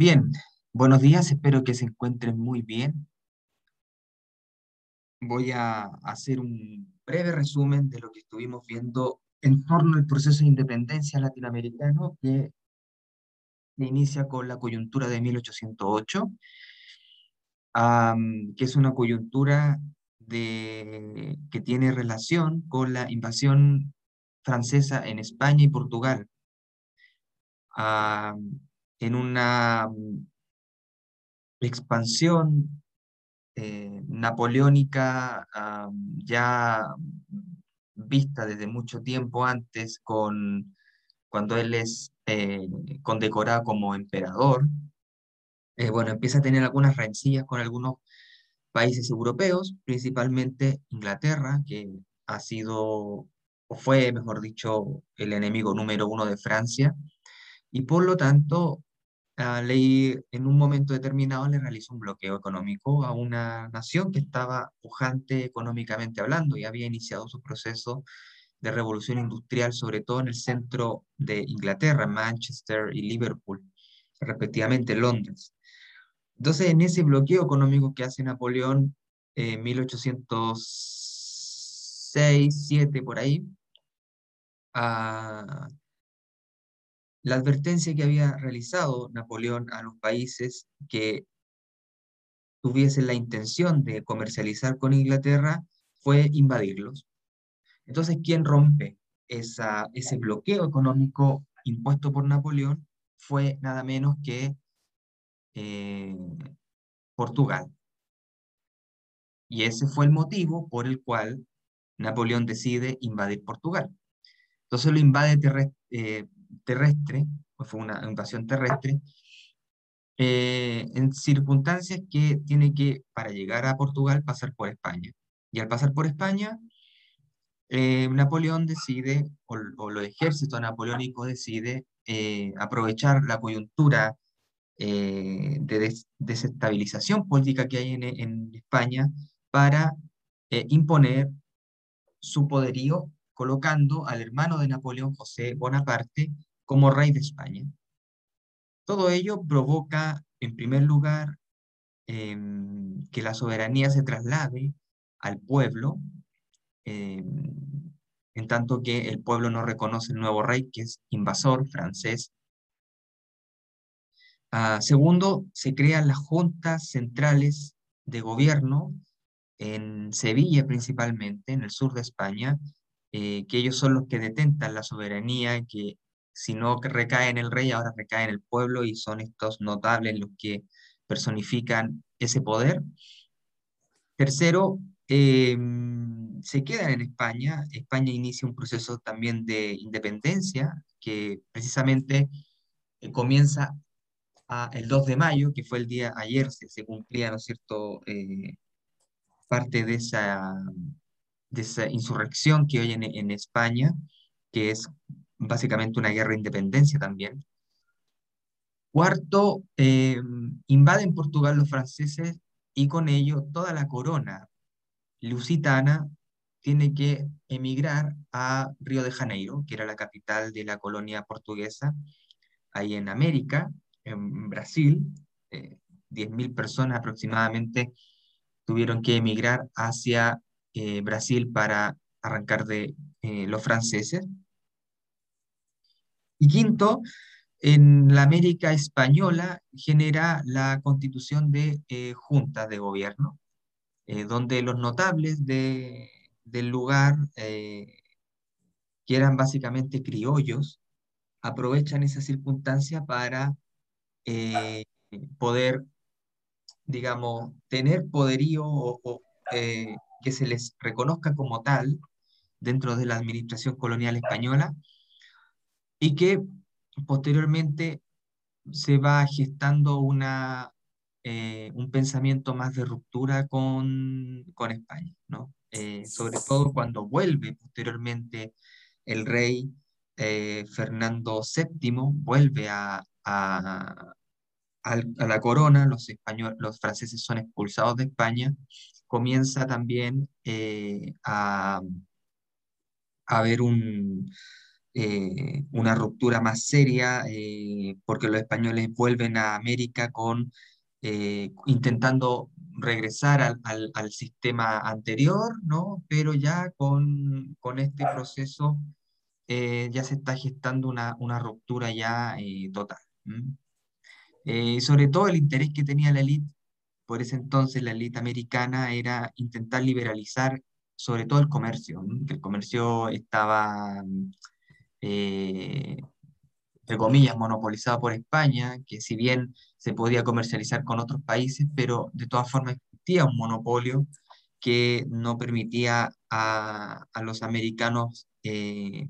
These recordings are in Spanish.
Bien, buenos días, espero que se encuentren muy bien. Voy a hacer un breve resumen de lo que estuvimos viendo en torno al proceso de independencia latinoamericano que inicia con la coyuntura de 1808, que es una coyuntura de, que tiene relación con la invasión francesa en España y Portugal en una mm, expansión eh, napoleónica ya vista desde mucho tiempo antes, con, cuando él es eh, condecorado como emperador, eh, bueno, empieza a tener algunas rencillas con algunos países europeos, principalmente Inglaterra, que ha sido, o fue, mejor dicho, el enemigo número uno de Francia, y por lo tanto, la ley en un momento determinado le realizó un bloqueo económico a una nación que estaba pujante económicamente hablando y había iniciado su proceso de revolución industrial, sobre todo en el centro de Inglaterra, Manchester y Liverpool, respectivamente Londres. Entonces, en ese bloqueo económico que hace Napoleón en 1806, 7 por ahí, a, la advertencia que había realizado Napoleón a los países que tuviesen la intención de comercializar con Inglaterra fue invadirlos. Entonces, ¿quién rompe esa, ese bloqueo económico impuesto por Napoleón? Fue nada menos que eh, Portugal. Y ese fue el motivo por el cual Napoleón decide invadir Portugal. Entonces lo invade eh, terrestre, fue una invasión terrestre, eh, en circunstancias que tiene que, para llegar a Portugal, pasar por España. Y al pasar por España, eh, Napoleón decide, o, o, los ejércitos napoleónicos decide eh, aprovechar la coyuntura de desestabilización política que hay en, en España para imponer su poderío colocando al hermano de Napoleón, José Bonaparte, como rey de España. Todo ello provoca, en primer lugar, em, que la soberanía se traslade al pueblo, em, en tanto que el pueblo no reconoce el nuevo rey, que es invasor francés. Ah, segundo, se crean las juntas centrales de gobierno en Sevilla principalmente, en el sur de España, eh, que ellos son los que detentan la soberanía, que si no recae en el rey, ahora recae en el pueblo y son estos notables los que personifican ese poder. Tercero, em, se quedan en España. España inicia un proceso también de independencia que precisamente eh, comienza el 2 de mayo, que fue el día ayer, se, cumplía, ¿no es cierto?, eh, parte de esa, de esa insurrección que hoy en, en España, que es básicamente una guerra de independencia también. Cuarto, eh, invaden Portugal los franceses y con ello toda la corona lusitana tiene que emigrar a Río de Janeiro, que era la capital de la colonia portuguesa, ahí en América, en Brasil. Eh, 10.000 personas aproximadamente tuvieron que emigrar hacia eh, Brasil para arrancar de eh, los franceses. Y quinto, en la América española genera la constitución de eh, juntas de gobierno, eh, donde los notables del lugar, que eran básicamente criollos, aprovechan esa circunstancia para poder, digamos, tener poderío o que se les reconozca como tal dentro de la administración colonial española y que posteriormente se va gestando una, eh, un pensamiento más de ruptura con, con España, ¿no? Eh, sobre todo cuando vuelve posteriormente el rey eh, Fernando VII, vuelve a, a, a, la corona, los, españoles, los franceses son expulsados de España, comienza también a, a haber un, eh, una ruptura más seria, eh, porque los españoles vuelven a América con eh, intentando regresar al, al, sistema anterior, ¿no? Pero ya con, con este proceso ya se está gestando una, una ruptura ya total. sobre todo el interés que tenía la élite, por ese entonces la élite americana, era intentar liberalizar sobre todo el comercio, que el comercio estaba eh, entre comillas, monopolizado por España, que si bien se podía comercializar con otros países, pero de todas formas existía un monopolio que no permitía a, los americanos eh,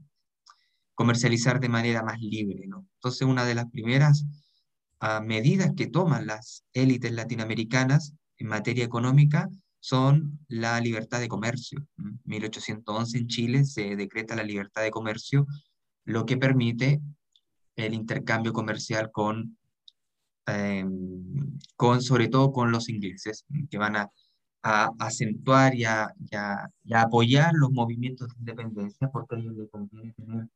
comercializar de manera más libre. Entonces, una de las primeras ah, medidas que toman las élites latinoamericanas en materia económica son la libertad de comercio. En 1811 en Chile se decreta la libertad de comercio lo que permite el intercambio comercial con, em, con sobre todo con los ingleses, que van a, acentuar y a, apoyar los movimientos de independencia, porque a ellos les conviene tener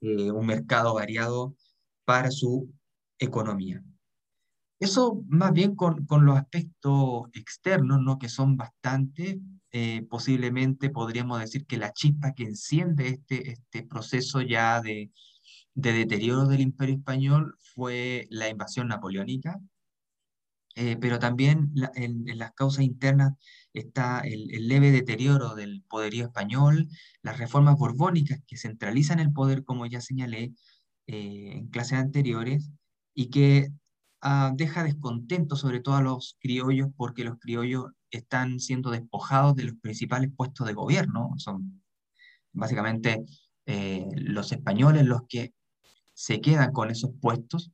eh, un mercado variado para su economía. Eso más bien con, los aspectos externos, ¿no? que son bastante, eh, posiblemente podríamos decir que la chispa que enciende este, este proceso ya de, deterioro del imperio español fue la invasión napoleónica, eh, pero también en, las causas internas está el, leve deterioro del poderío español, las reformas borbónicas que centralizan el poder, como ya señalé eh, en clases anteriores, y que ah, deja descontento sobre todo a los criollos porque los criollos están siendo despojados de los principales puestos de gobierno. Son básicamente eh, los españoles los que se quedan con esos puestos.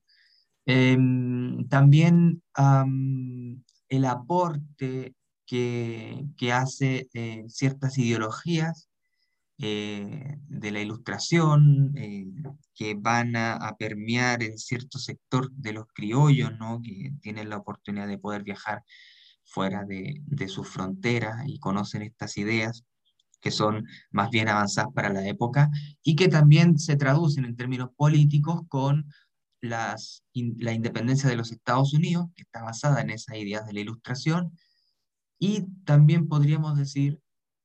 Em, también el aporte que, que hace eh, ciertas ideologías eh, de la ilustración que van a, a, permear en cierto sector de los criollos, ¿no? que tienen la oportunidad de poder viajar fuera de, de sus fronteras y conocen estas ideas que son más bien avanzadas para la época y que también se traducen en términos políticos con las, la independencia de los Estados Unidos, que está basada en esas ideas de la Ilustración, y también podríamos decir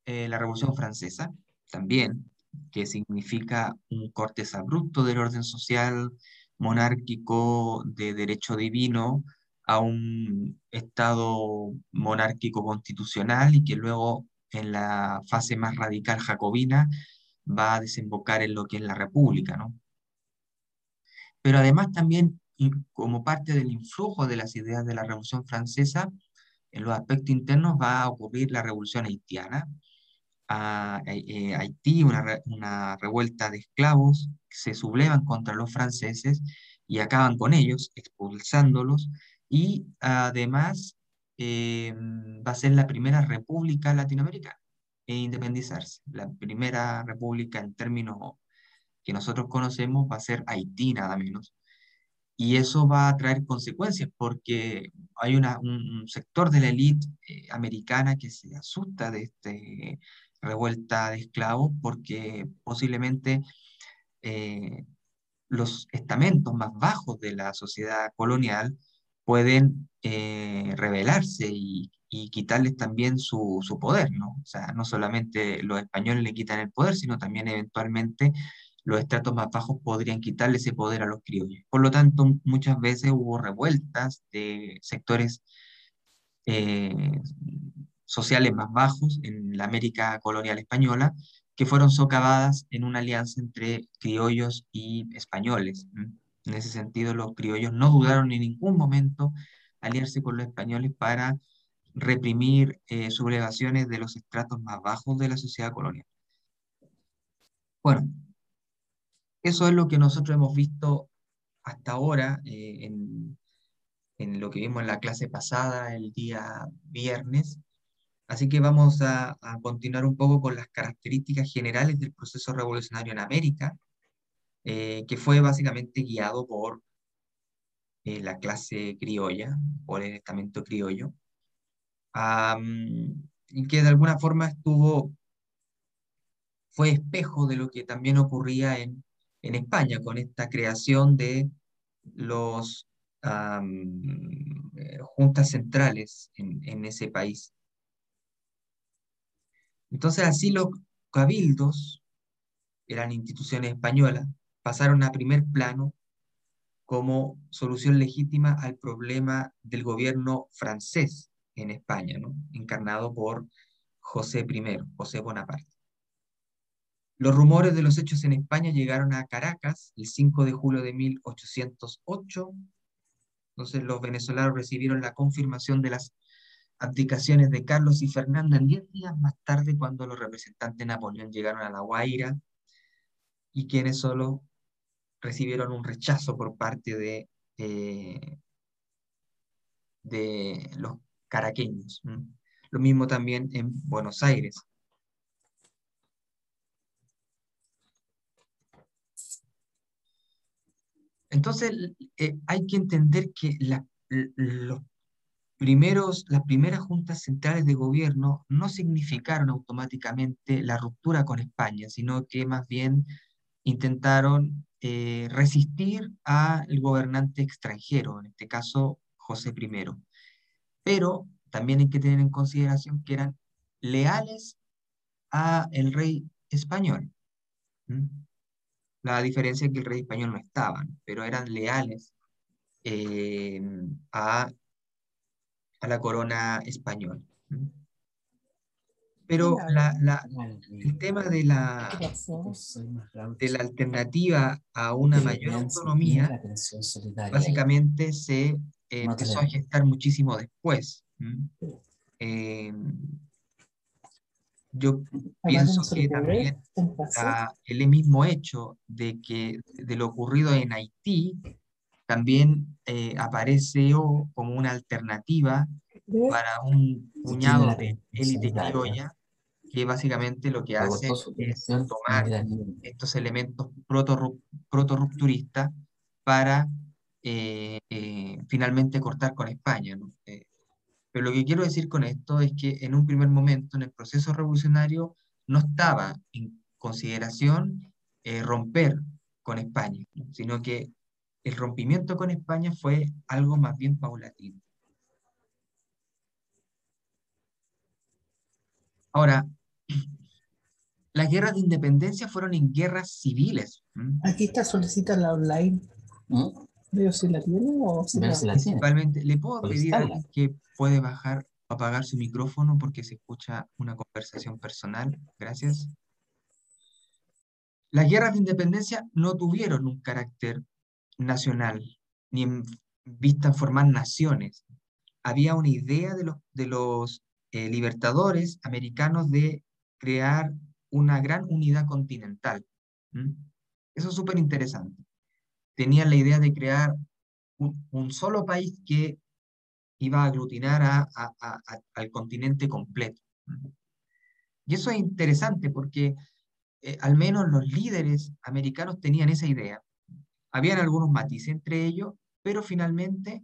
eh, la Revolución Francesa, también, que significa un corte abrupto del orden social monárquico de derecho divino a un Estado monárquico constitucional y que luego en la fase más radical jacobina va a desembocar en lo que es la república, ¿no? Pero además también como parte del influjo de las ideas de la Revolución Francesa, en los aspectos internos va a ocurrir la Revolución Haitiana. A, eh, eh, Haití, una, una revuelta de esclavos, se sublevan contra los franceses y acaban con ellos, expulsándolos, y además eh, va a ser la primera república latinoamericana en independizarse. La primera república en términos que nosotros conocemos va a ser Haití, nada menos. Y eso va a traer consecuencias porque hay una, un, sector de la élite eh, americana que se asusta de esta revuelta de esclavos porque posiblemente eh, los estamentos más bajos de la sociedad colonial pueden eh, rebelarse y, quitarles también su, poder, ¿no? O sea, no solamente los españoles le quitan el poder, sino también eventualmente los estratos más bajos podrían quitarle ese poder a los criollos. Por lo tanto, muchas veces hubo revueltas de sectores eh, sociales más bajos en la América colonial española que fueron socavadas en una alianza entre criollos y españoles. En ese sentido, los criollos no dudaron en ningún momento aliarse con los españoles para reprimir eh, sublevaciones de los estratos más bajos de la sociedad colonial. Bueno, eso es lo que nosotros hemos visto hasta ahora eh, en, en, lo que vimos en la clase pasada, el día viernes. Así que vamos a, continuar un poco con las características generales del proceso revolucionario en América eh, que fue básicamente guiado por eh, la clase criolla, por el estamento criollo, y que de alguna forma estuvo, fue espejo de lo que también ocurría en en España con esta creación de los eh, juntas centrales en, en ese país. Entonces así los cabildos, eran instituciones españolas, pasaron a primer plano como solución legítima al problema del gobierno francés en España, encarnado por José I, José Bonaparte. Los rumores de los hechos en España llegaron a Caracas el 5 de julio de 1808. Entonces los venezolanos recibieron la confirmación de las abdicaciones de Carlos y Fernando en diez días más tarde cuando los representantes de Napoleón llegaron a La Guaira y quienes solo recibieron un rechazo por parte de, de los caraqueños. Lo mismo también en Buenos Aires. Entonces, eh, hay que entender que los primeros, las primeras juntas centrales de gobierno no significaron automáticamente la ruptura con España, sino que más bien intentaron eh, resistir al gobernante extranjero, en este caso José I. Pero también hay que tener en consideración que eran leales a el rey español. La diferencia es que el rey español no estaba, pero eran leales eh, a, a, la corona española. Pero la, el tema de la, de la alternativa a una mayor autonomía básicamente se eh, empezó a gestar muchísimo después. Eh, yo pienso que también el mismo hecho de que de lo ocurrido en Haití también eh, apareció como una alternativa para un puñado de élite criolla que básicamente lo que hace es tomar estos elementos proto-rupturistas para eh, eh, finalmente cortar con España. Eh, pero lo que quiero decir con esto es que en un primer momento, en el proceso revolucionario, no estaba en consideración romper con España, sino que el rompimiento con España fue algo más bien paulatino. Ahora, las guerras de independencia fueron en guerras civiles. Aquí está, solicita la online. Veo si la tiene o si la, Principalmente, ¿le puedo pedir a alguien que puede bajar o apagar su micrófono porque se escucha una conversación personal? Gracias. Las guerras de independencia no tuvieron un carácter nacional, ni en vista formar naciones. Había una idea de los, de los eh, libertadores americanos de crear una gran unidad continental. Eso es súper interesante. Tenían la idea de crear un, solo país que iba a aglutinar a, al continente completo. Y eso es interesante porque eh, al menos los líderes americanos tenían esa idea. Habían algunos matices entre ellos, pero finalmente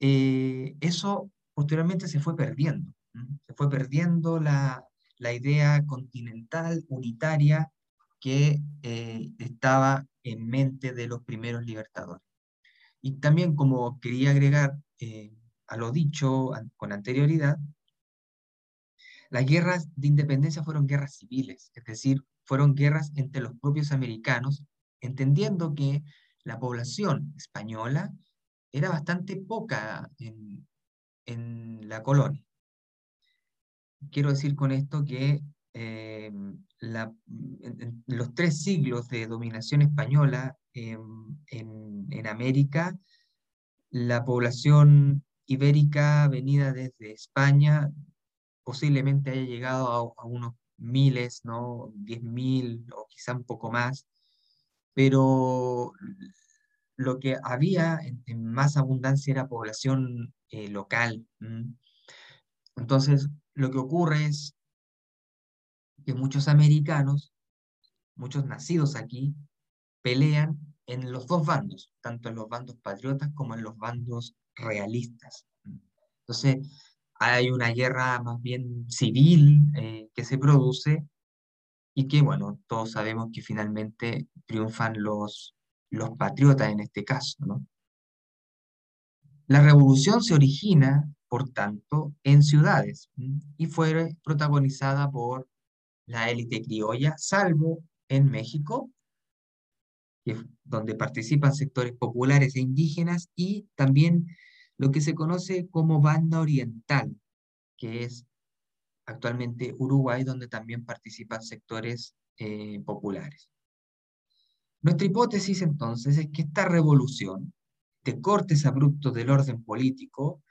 eh, eso posteriormente se fue perdiendo. Se fue perdiendo la, la idea continental, unitaria, que eh, estaba en mente de los primeros libertadores. Y también, como quería agregar eh, a lo dicho con anterioridad, las guerras de independencia fueron guerras civiles, es decir, fueron guerras entre los propios americanos, entendiendo que la población española era bastante poca en, la colonia quiero decir con esto que eh, en, los tres siglos de dominación española en, América, la población ibérica venida desde España posiblemente haya llegado a, unos miles, ¿no? Diez mil o quizá un poco más, pero lo que había en, más abundancia era población eh, local. Entonces, lo que ocurre es que muchos americanos, muchos nacidos aquí, pelean en los dos bandos, tanto en los bandos patriotas como en los bandos realistas. Entonces, hay una guerra más bien civil eh, que se produce y que, bueno, todos sabemos que finalmente triunfan los, los patriotas en este caso, ¿no? La revolución se origina, por tanto, en ciudades y fue protagonizada por la élite criolla, salvo en México, donde participan sectores populares e indígenas, y también lo que se conoce como banda oriental, que es actualmente Uruguay, donde también participan sectores eh, populares. Nuestra hipótesis entonces es que esta revolución de cortes abruptos del orden político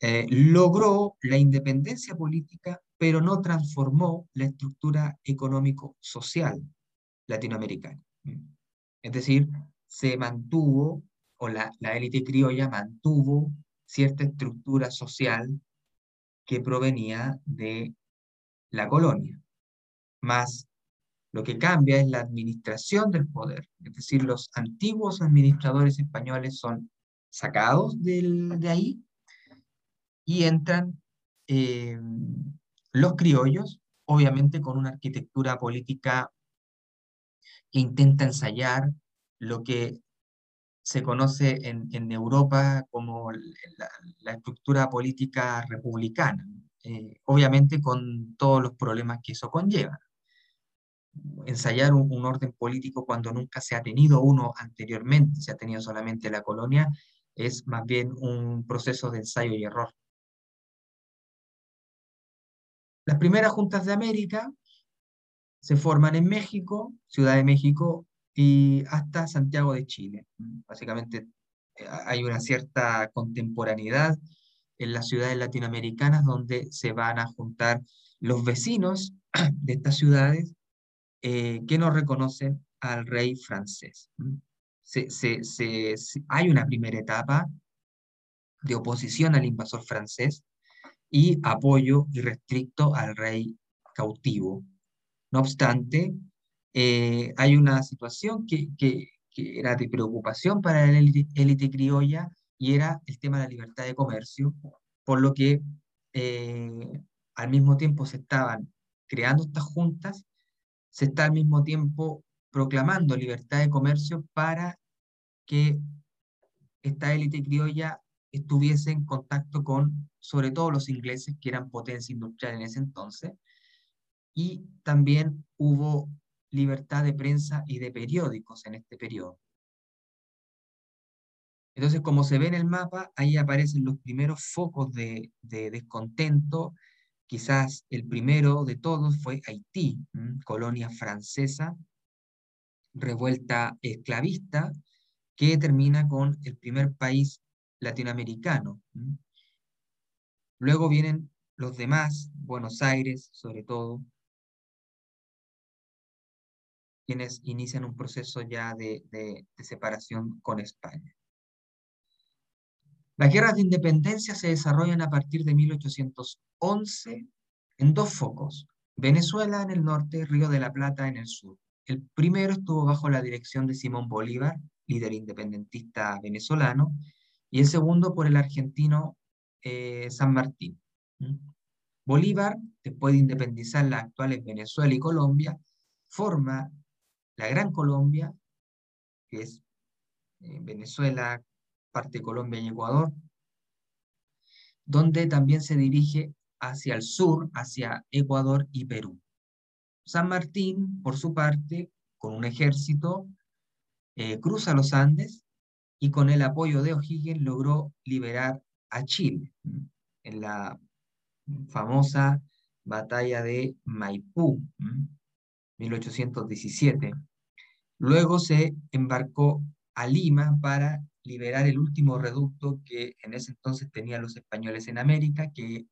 eh, logró la independencia política, pero no transformó la estructura económico-social latinoamericana. Es decir, se mantuvo, o la, la élite criolla mantuvo cierta estructura social que provenía de la colonia. Más lo que cambia es la administración del poder, es decir, los antiguos administradores españoles son sacados de ahí y entran eh, los criollos, obviamente con una arquitectura política que intenta ensayar lo que se conoce en, en Europa como la, estructura política republicana, eh, obviamente con todos los problemas que eso conlleva ensayar un, orden político cuando nunca se ha tenido uno anteriormente, se ha tenido solamente la colonia, es más bien un proceso de ensayo y error. Las primeras juntas de América se forman en México, Ciudad de México, hasta Santiago de Chile. Básicamente eh, hay una cierta contemporaneidad en las ciudades latinoamericanas donde se van a juntar los vecinos de estas ciudades eh, que no reconocen al rey francés. hay una primera etapa de oposición al invasor francés y apoyo irrestricto al rey cautivo. No obstante, eh, hay una situación que, que, era de preocupación para la élite criolla y era el tema de la libertad de comercio, por lo que eh, al mismo tiempo se estaban creando estas juntas se está al mismo tiempo proclamando libertad de comercio para que esta élite criolla estuviese en contacto con, sobre todo los ingleses, que eran potencia industrial en ese entonces, y también hubo libertad de prensa y de periódicos en este periodo. Entonces, como se ve en el mapa, ahí aparecen los primeros focos de, de descontento Quizás el primero de todos fue Haití, colonia francesa, revuelta esclavista, que termina con el primer país latinoamericano. Luego vienen los demás, Buenos Aires sobre todo, quienes inician un proceso ya de, separación con España. Las guerras de independencia se desarrollan a partir de 1811 en dos focos, Venezuela en el norte, Río de la Plata en el sur. El primero estuvo bajo la dirección de Simón Bolívar, líder independentista venezolano, y el segundo por el argentino eh, San Martín. Bolívar, después de independizar las actuales Venezuela y Colombia, forma la Gran Colombia, que es eh, Venezuela, parte de Colombia y Ecuador, donde también se dirige hacia el sur, hacia Ecuador y Perú. San Martín, por su parte, con un ejército, eh, cruza los Andes y con el apoyo de O'Higgins logró liberar a Chile en la famosa batalla de Maipú, 1817. Luego se embarcó a Lima para liberar el último reducto que en ese entonces tenían los españoles en América, que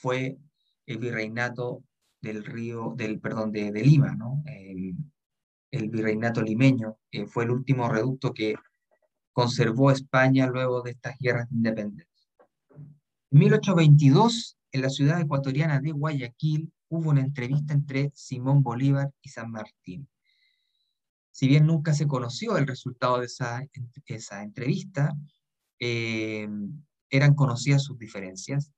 fue el virreinato del río, del, perdón, de, Lima, ¿no? El, virreinato limeño, que fue el último reducto que conservó España luego de estas guerras de independencia. En 1822, en la ciudad ecuatoriana de Guayaquil, hubo una entrevista entre Simón Bolívar y San Martín. Si bien nunca se conoció el resultado de esa, esa entrevista, eh, eran conocidas sus diferencias.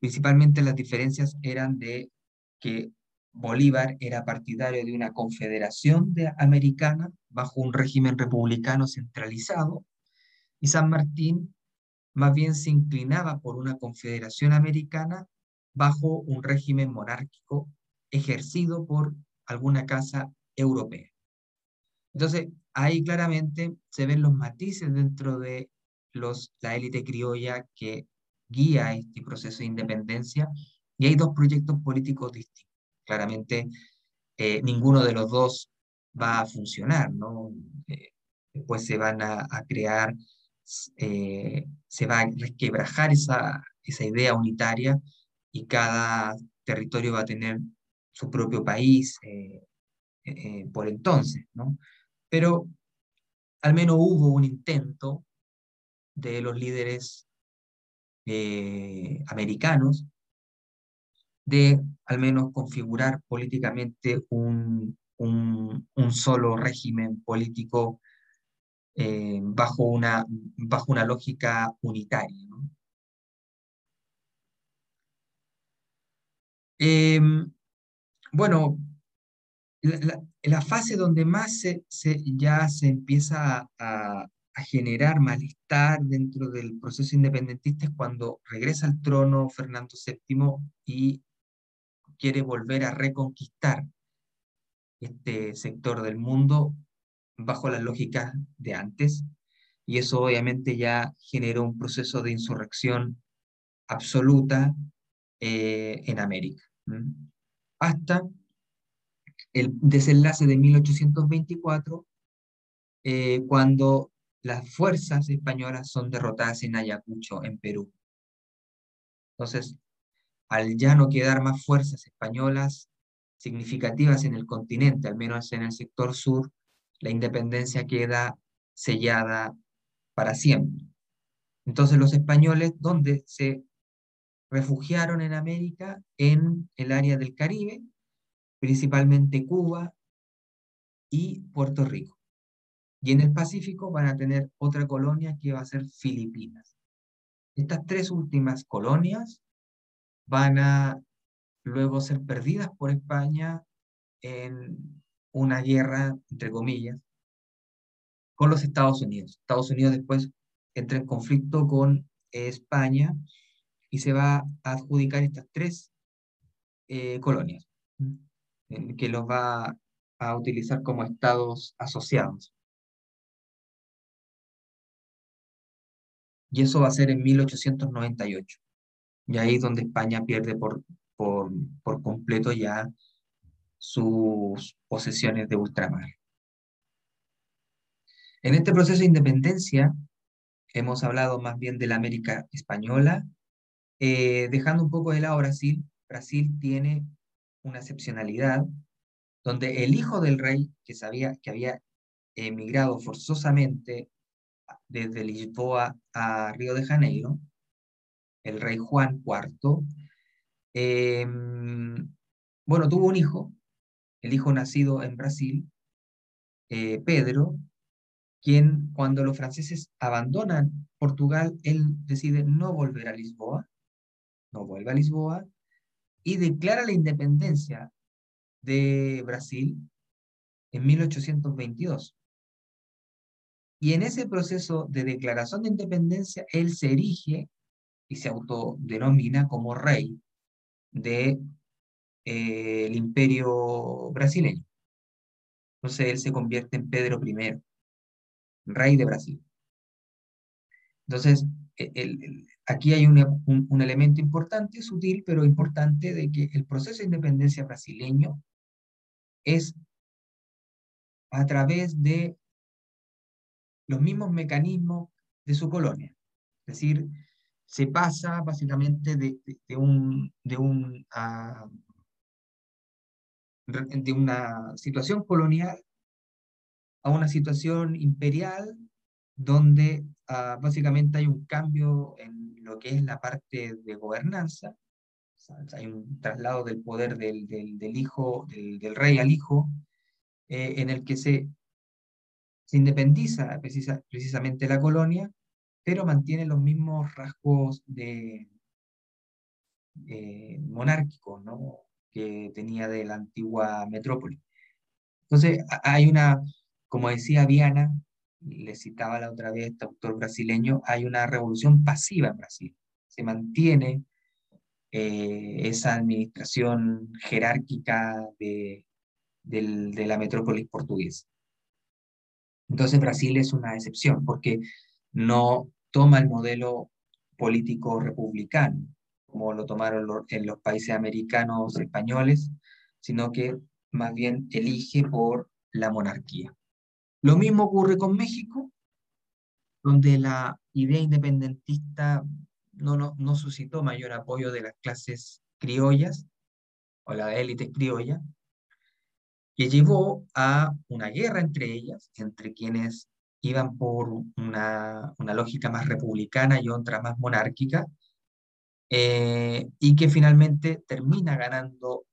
Principalmente las diferencias eran de que Bolívar era partidario de una confederación de americana bajo un régimen republicano centralizado y San Martín más bien se inclinaba por una confederación americana bajo un régimen monárquico ejercido por alguna casa europea. Entonces, ahí claramente se ven los matices dentro de los, la élite criolla que guía este proceso de independencia y hay dos proyectos políticos distintos. Claramente, eh, ninguno de los dos va a funcionar, ¿no? Eh, después se van a, crear, eh, se va a resquebrajar esa, esa idea unitaria y cada territorio va a tener su propio país por entonces, ¿no? Pero al menos hubo un intento de los líderes americanos de al menos configurar políticamente un, un, solo régimen político eh, bajo, una, bajo una lógica unitaria. Em, bueno, la, fase donde más se, ya se empieza a, generar malestar dentro del proceso independentista es cuando regresa al trono Fernando VII y quiere volver a reconquistar este sector del mundo bajo las lógicas de antes, y eso obviamente ya generó un proceso de insurrección absoluta eh, en América. Hasta el desenlace de 1824, eh, cuando las fuerzas españolas son derrotadas en Ayacucho, en Perú. Entonces, al ya no quedar más fuerzas españolas significativas en el continente, al menos en el sector sur, la independencia queda sellada para siempre. Entonces los españoles, ¿dónde se refugiaron en América? En el área del Caribe, principalmente Cuba y Puerto Rico. Y en el Pacífico van a tener otra colonia que va a ser Filipinas. Estas tres últimas colonias van a luego ser perdidas por España en una guerra, entre comillas, con los Estados Unidos. Estados Unidos después entra en conflicto con España y se va a adjudicar estas tres eh, colonias, que los va a utilizar como estados asociados. Y eso va a ser en 1898. Y ahí es donde España pierde por, por, por completo ya sus posesiones de ultramar. En este proceso de independencia hemos hablado más bien de la América española, eh, dejando un poco de lado Brasil. Brasil tiene una excepcionalidad donde el hijo del rey, que, sabía, que había emigrado forzosamente desde Lisboa a Río de Janeiro, el rey Juan IV, em, bueno, tuvo un hijo, el hijo nacido en Brasil, eh, Pedro, quien cuando los franceses abandonan Portugal, él decide no volver a Lisboa, no vuelve a Lisboa, y declara la independencia de Brasil en 1822. Y en ese proceso de declaración de independencia, él se erige y se autodenomina como rey del de, eh, imperio brasileño. Entonces él se convierte en Pedro I, rey de Brasil. Entonces, e, el, aquí hay un, elemento importante, sutil, pero importante, de que el proceso de independencia brasileño es a través de los mismos mecanismos de su colonia. Es decir, se pasa básicamente de, un, ah, de una situación colonial a una situación imperial donde ah, básicamente hay un cambio en lo que es la parte de gobernanza, hay un traslado del poder del, del, hijo, del, rey al hijo, eh, en el que se, se independiza precisamente la colonia pero mantiene los mismos rasgos de, monárquicos, ¿no? que tenía de la antigua metrópoli. Entonces, hay una, como decía Viana, le citaba la otra vez este autor brasileño, hay una revolución pasiva en Brasil. Se mantiene eh, esa administración jerárquica de, de la metrópolis portuguesa. Entonces Brasil es una excepción porque no toma el modelo político republicano, como lo tomaron en los países americanos españoles, sino que más bien elige por la monarquía. Lo mismo ocurre con México, donde la idea independentista no, no, no suscitó mayor apoyo de las clases criollas o la élite criolla, que llevó a una guerra entre ellas, entre quienes iban por una, lógica más republicana y otra más monárquica, eh, y que finalmente termina ganando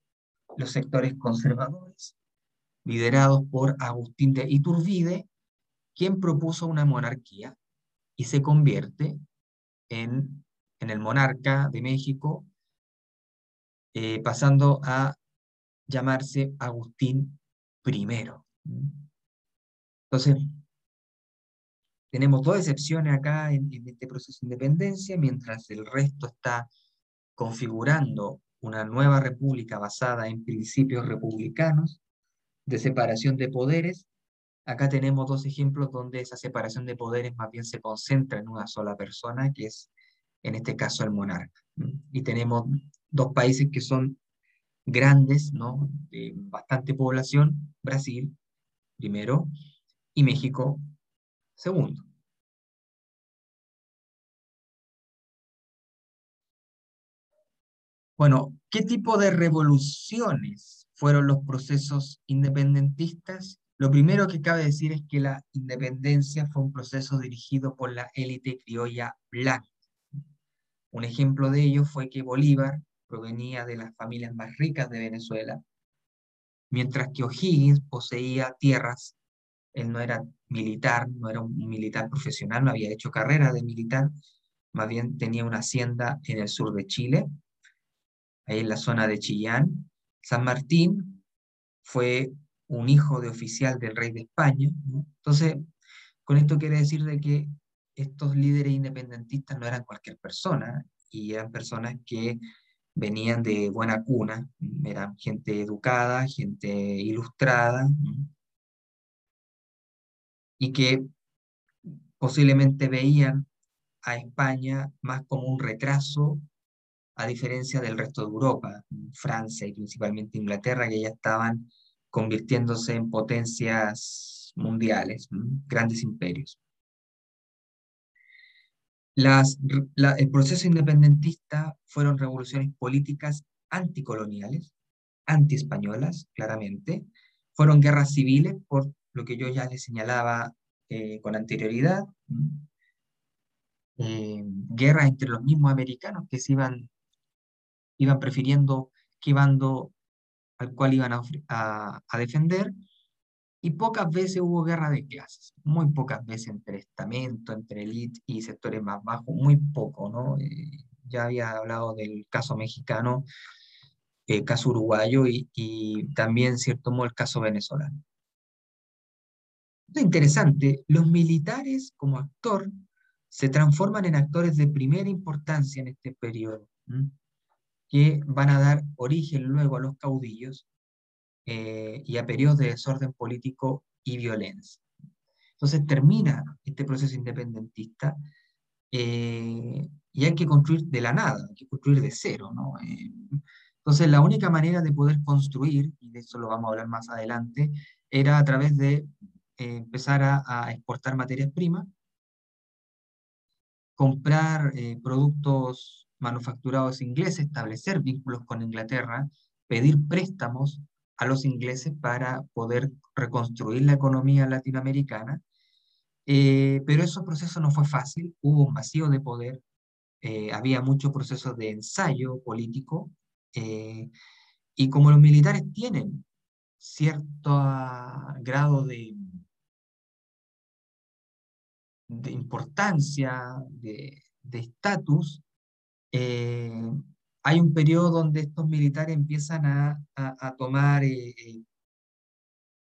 los sectores conservadores, liderados por Agustín de Iturbide, quien propuso una monarquía y se convierte en, en el monarca de México, eh, pasando a llamarse Agustín I. Entonces, tenemos dos excepciones acá en, este proceso de independencia, mientras el resto está configurando una nueva república basada en principios republicanos de separación de poderes. Acá tenemos dos ejemplos donde esa separación de poderes más bien se concentra en una sola persona, que es en este caso el monarca. Y tenemos dos países que son grandes, ¿no? de bastante población, Brasil primero y México segundo. Bueno, ¿qué tipo de revoluciones fueron los procesos independentistas? Lo primero que cabe decir es que la independencia fue un proceso dirigido por la élite criolla blanca. Un ejemplo de ello fue que Bolívar provenía de las familias más ricas de Venezuela, mientras que O'Higgins poseía tierras. Él no era militar, no era un militar profesional, no había hecho carrera de militar, más bien tenía una hacienda en el sur de Chile, ahí en la zona de Chillán. San Martín fue un hijo de oficial del rey de España. Entonces, con esto quiere decir de que estos líderes independentistas no eran cualquier persona, y eran personas que venían de buena cuna, eran gente educada, gente ilustrada, y que posiblemente veían a España más como un retraso, a diferencia del resto de Europa, Francia y principalmente Inglaterra, que ya estaban convirtiéndose en potencias mundiales, grandes imperios el proceso independentista fueron revoluciones políticas anticoloniales, antiespañolas, claramente. Fueron guerras civiles, por lo que yo ya les señalaba eh, con anterioridad. Eh, guerras entre los mismos americanos que se iban, iban prefiriendo qué bando al cual iban a, defender y pocas veces hubo guerra de clases, muy pocas veces entre estamento, entre élite y sectores más bajos, muy poco, ¿no? Eh, ya había hablado del caso mexicano, el caso uruguayo y, también, cierto modo, el caso venezolano. Es interesante, los militares como actor se transforman en actores de primera importancia en este periodo, que van a dar origen luego a los caudillos eh, y a periodos de desorden político y violencia. Entonces termina este proceso independentista eh, y hay que construir de la nada, hay que construir de cero. ¿no? Eh, entonces la única manera de poder construir, y de eso lo vamos a hablar más adelante, era a través de empezar a, a, exportar materias primas, comprar productos manufacturados ingleses, establecer vínculos con Inglaterra, pedir préstamos a los ingleses para poder reconstruir la economía latinoamericana, eh, pero ese proceso no fue fácil, hubo un vacío de poder, eh, había muchos procesos de ensayo político, eh, y como los militares tienen cierto grado de, de importancia, de estatus, hay un periodo donde estos militares empiezan a, a, tomar eh, eh,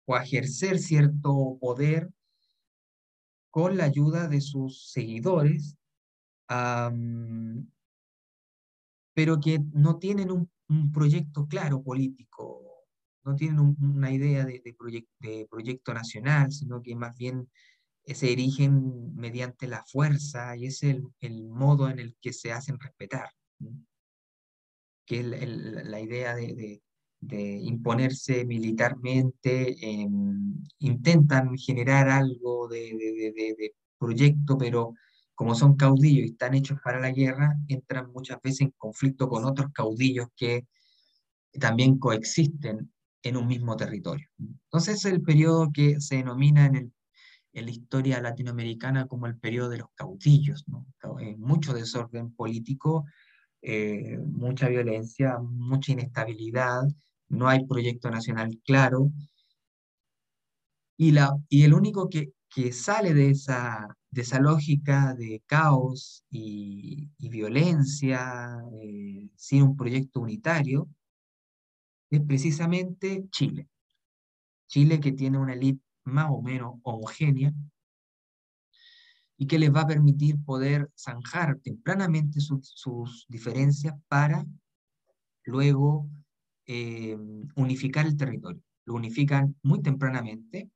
o a ejercer cierto poder con la ayuda de sus seguidores, pero que no tienen un, proyecto claro político, no tienen una idea de, de, de proyecto nacional, sino que más bien se erigen mediante la fuerza y es el, modo en el que se hacen respetar, que es la idea de, de, imponerse militarmente, intentan generar algo de, proyecto, pero como son caudillos y están hechos para la guerra, entran muchas veces en conflicto con otros caudillos que también coexisten en un mismo territorio. Entonces es el periodo que se denomina en el en la historia latinoamericana como el periodo de los caudillos. Eh, mucho desorden político, eh, mucha violencia, mucha inestabilidad, no hay proyecto nacional claro, y, la, y el único que, que sale de esa, de esa lógica de caos y, y violencia eh, sin un proyecto unitario es precisamente Chile. Chile que tiene una élite más o menos homogénea y que les va a permitir poder zanjar tempranamente sus diferencias para luego eh, unificar el territorio. Lo unifican muy tempranamente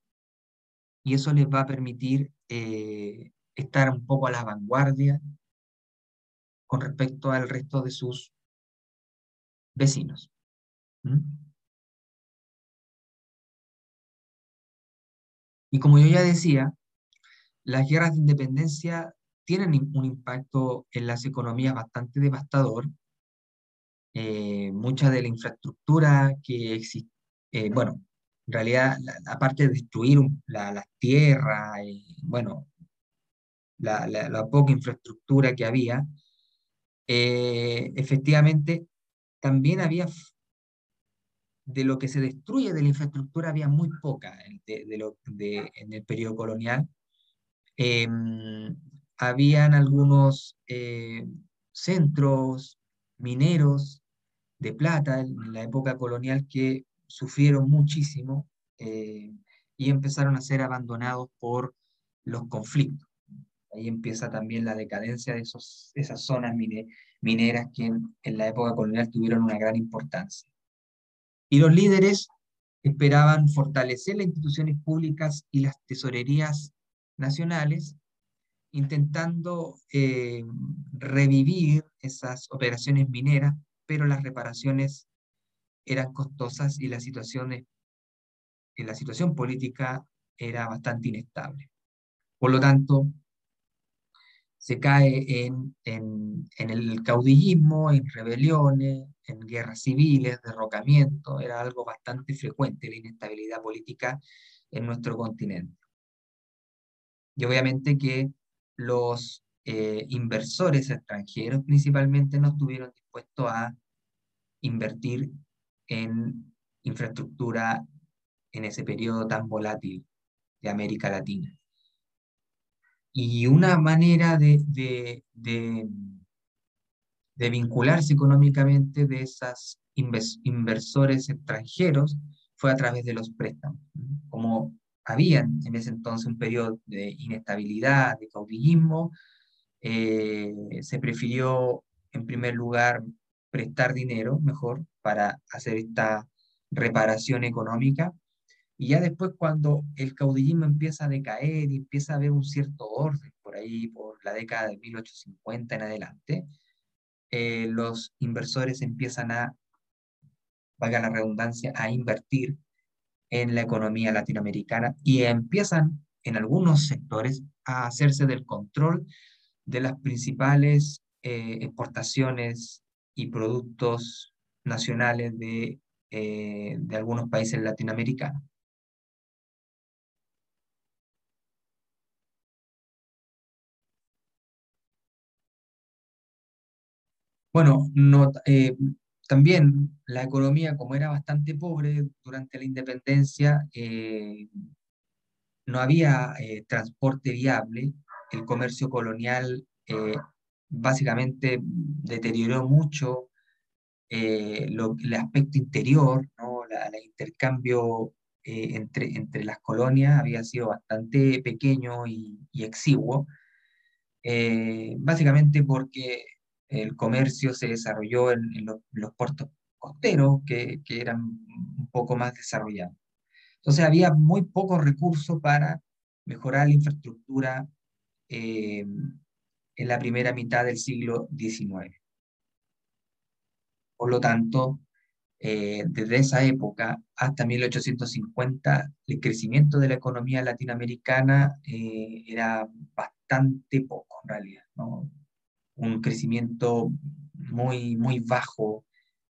y eso les va a permitir eh, estar un poco a la vanguardia con respecto al resto de sus vecinos. ¿Mm? Y como yo ya decía, las guerras de independencia tienen un impacto en las economías bastante devastador. Eh, mucha de la infraestructura que existe, eh, bueno, en realidad, aparte de destruir las la tierras, bueno, la, poca infraestructura que había, eh, efectivamente también había de lo que se destruye de la infraestructura había muy poca de, lo, de, en el periodo colonial. Em, habían algunos eh, centros mineros de plata en la época colonial que sufrieron muchísimo eh, y empezaron a ser abandonados por los conflictos. Ahí empieza también la decadencia de esos, esas zonas mineras que en la época colonial tuvieron una gran importancia. Y los líderes esperaban fortalecer las instituciones públicas y las tesorerías nacionales, intentando eh, revivir esas operaciones mineras, pero las reparaciones eran costosas y la situación, la situación política era bastante inestable. Por lo tanto, se cae en, en, en, el caudillismo, en rebeliones, en guerras civiles, derrocamiento, era algo bastante frecuente la inestabilidad política en nuestro continente. Y obviamente que los eh, inversores extranjeros principalmente no estuvieron dispuestos a invertir en infraestructura en ese periodo tan volátil de América Latina. Y una manera de, vincularse económicamente de esos inversores extranjeros fue a través de los préstamos. Como habían en ese entonces un periodo de inestabilidad, de caudillismo, eh, se prefirió en primer lugar prestar dinero mejor para hacer esta reparación económica y ya después cuando el caudillismo empieza a decaer y empieza a haber un cierto orden por ahí, por la década de 1850 en adelante, eh, los inversores empiezan a, valga la redundancia, a invertir en la economía latinoamericana y empiezan en algunos sectores a hacerse del control de las principales eh, exportaciones y productos nacionales de, eh, de algunos países latinoamericanos. Bueno, no, eh, también la economía, como era bastante pobre durante la independencia, eh, no había eh, transporte viable, el comercio colonial básicamente deterioró mucho eh, el aspecto interior, ¿no? el intercambio entre, entre las colonias había sido bastante pequeño y, exiguo, eh, básicamente porque el comercio se desarrolló en, los, puertos costeros que, eran un poco más desarrollados. Entonces había muy pocos recursos para mejorar la infraestructura en la primera mitad del siglo XIX. Por lo tanto, eh, desde esa época hasta 1850, el crecimiento de la economía latinoamericana eh, era bastante poco, en realidad. Un crecimiento muy, muy bajo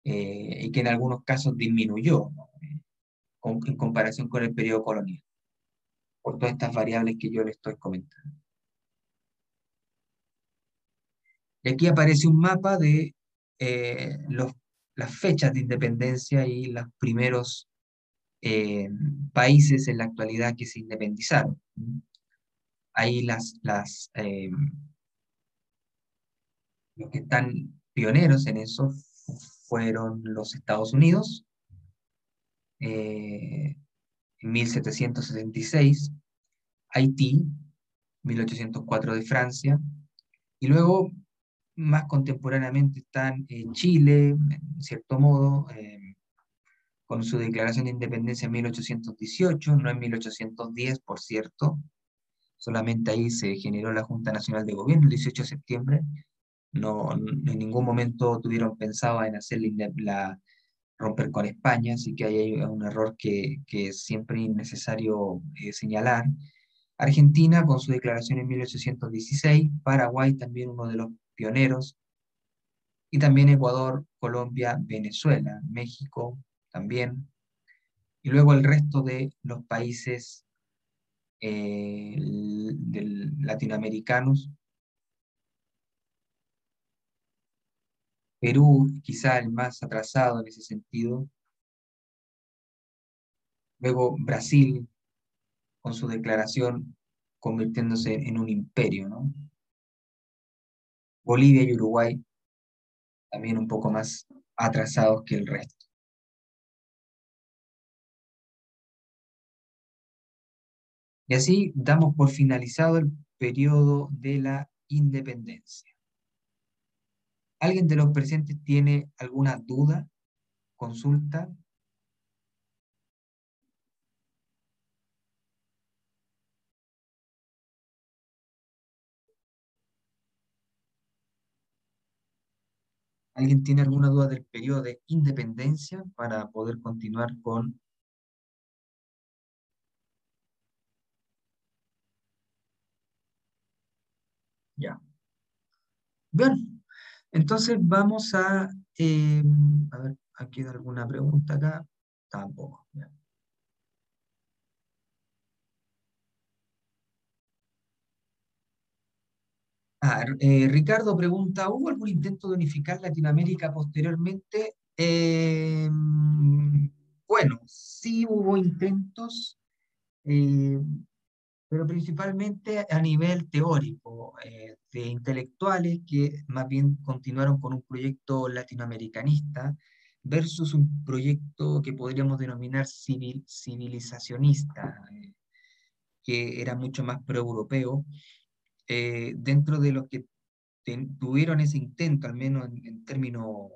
eh, y que en algunos casos disminuyó en comparación con el periodo colonial, por todas estas variables que yo le estoy comentando. Y aquí aparece un mapa de eh, los, las fechas de independencia y los primeros eh, países en la actualidad que se independizaron. Ahí las, las, eh, los que están pioneros en eso fueron los Estados Unidos, en 1776, Haití, 1804 de Francia, y luego más contemporáneamente están en Chile, en cierto modo, eh, con su declaración de independencia en 1818, no en 1810, por cierto. Solamente ahí se generó la Junta Nacional de Gobierno el 18 de septiembre. No, en ningún momento tuvieron pensado en hacer la, romper con España, así que ahí hay un error que, que es siempre necesario eh, señalar. Argentina con su declaración en 1816, Paraguay también uno de los pioneros, y también Ecuador, Colombia, Venezuela, México también, y luego el resto de los países eh, latinoamericanos. Perú, quizá el más atrasado en ese sentido. Luego Brasil, con su declaración convirtiéndose en un imperio, ¿no? Bolivia y Uruguay también un poco más atrasados que el resto. Y así damos por finalizado el periodo de la independencia. ¿Alguien de los presentes tiene alguna duda, consulta? ¿Alguien tiene alguna duda del periodo de independencia para poder continuar con... Ya. Bien, entonces vamos a... Eh, a ver, ¿aquí hay alguna pregunta acá? Tampoco. Eh, Ricardo pregunta, ¿hubo algún intento de unificar Latinoamérica posteriormente? Em, bueno, sí hubo intentos, eh, pero principalmente a nivel teórico, eh, de intelectuales que más bien continuaron con un proyecto latinoamericanista versus un proyecto que podríamos denominar civil, civilizacionista, que era mucho más pro-europeo eh, dentro de los que tuvieron ese intento, al menos en, términos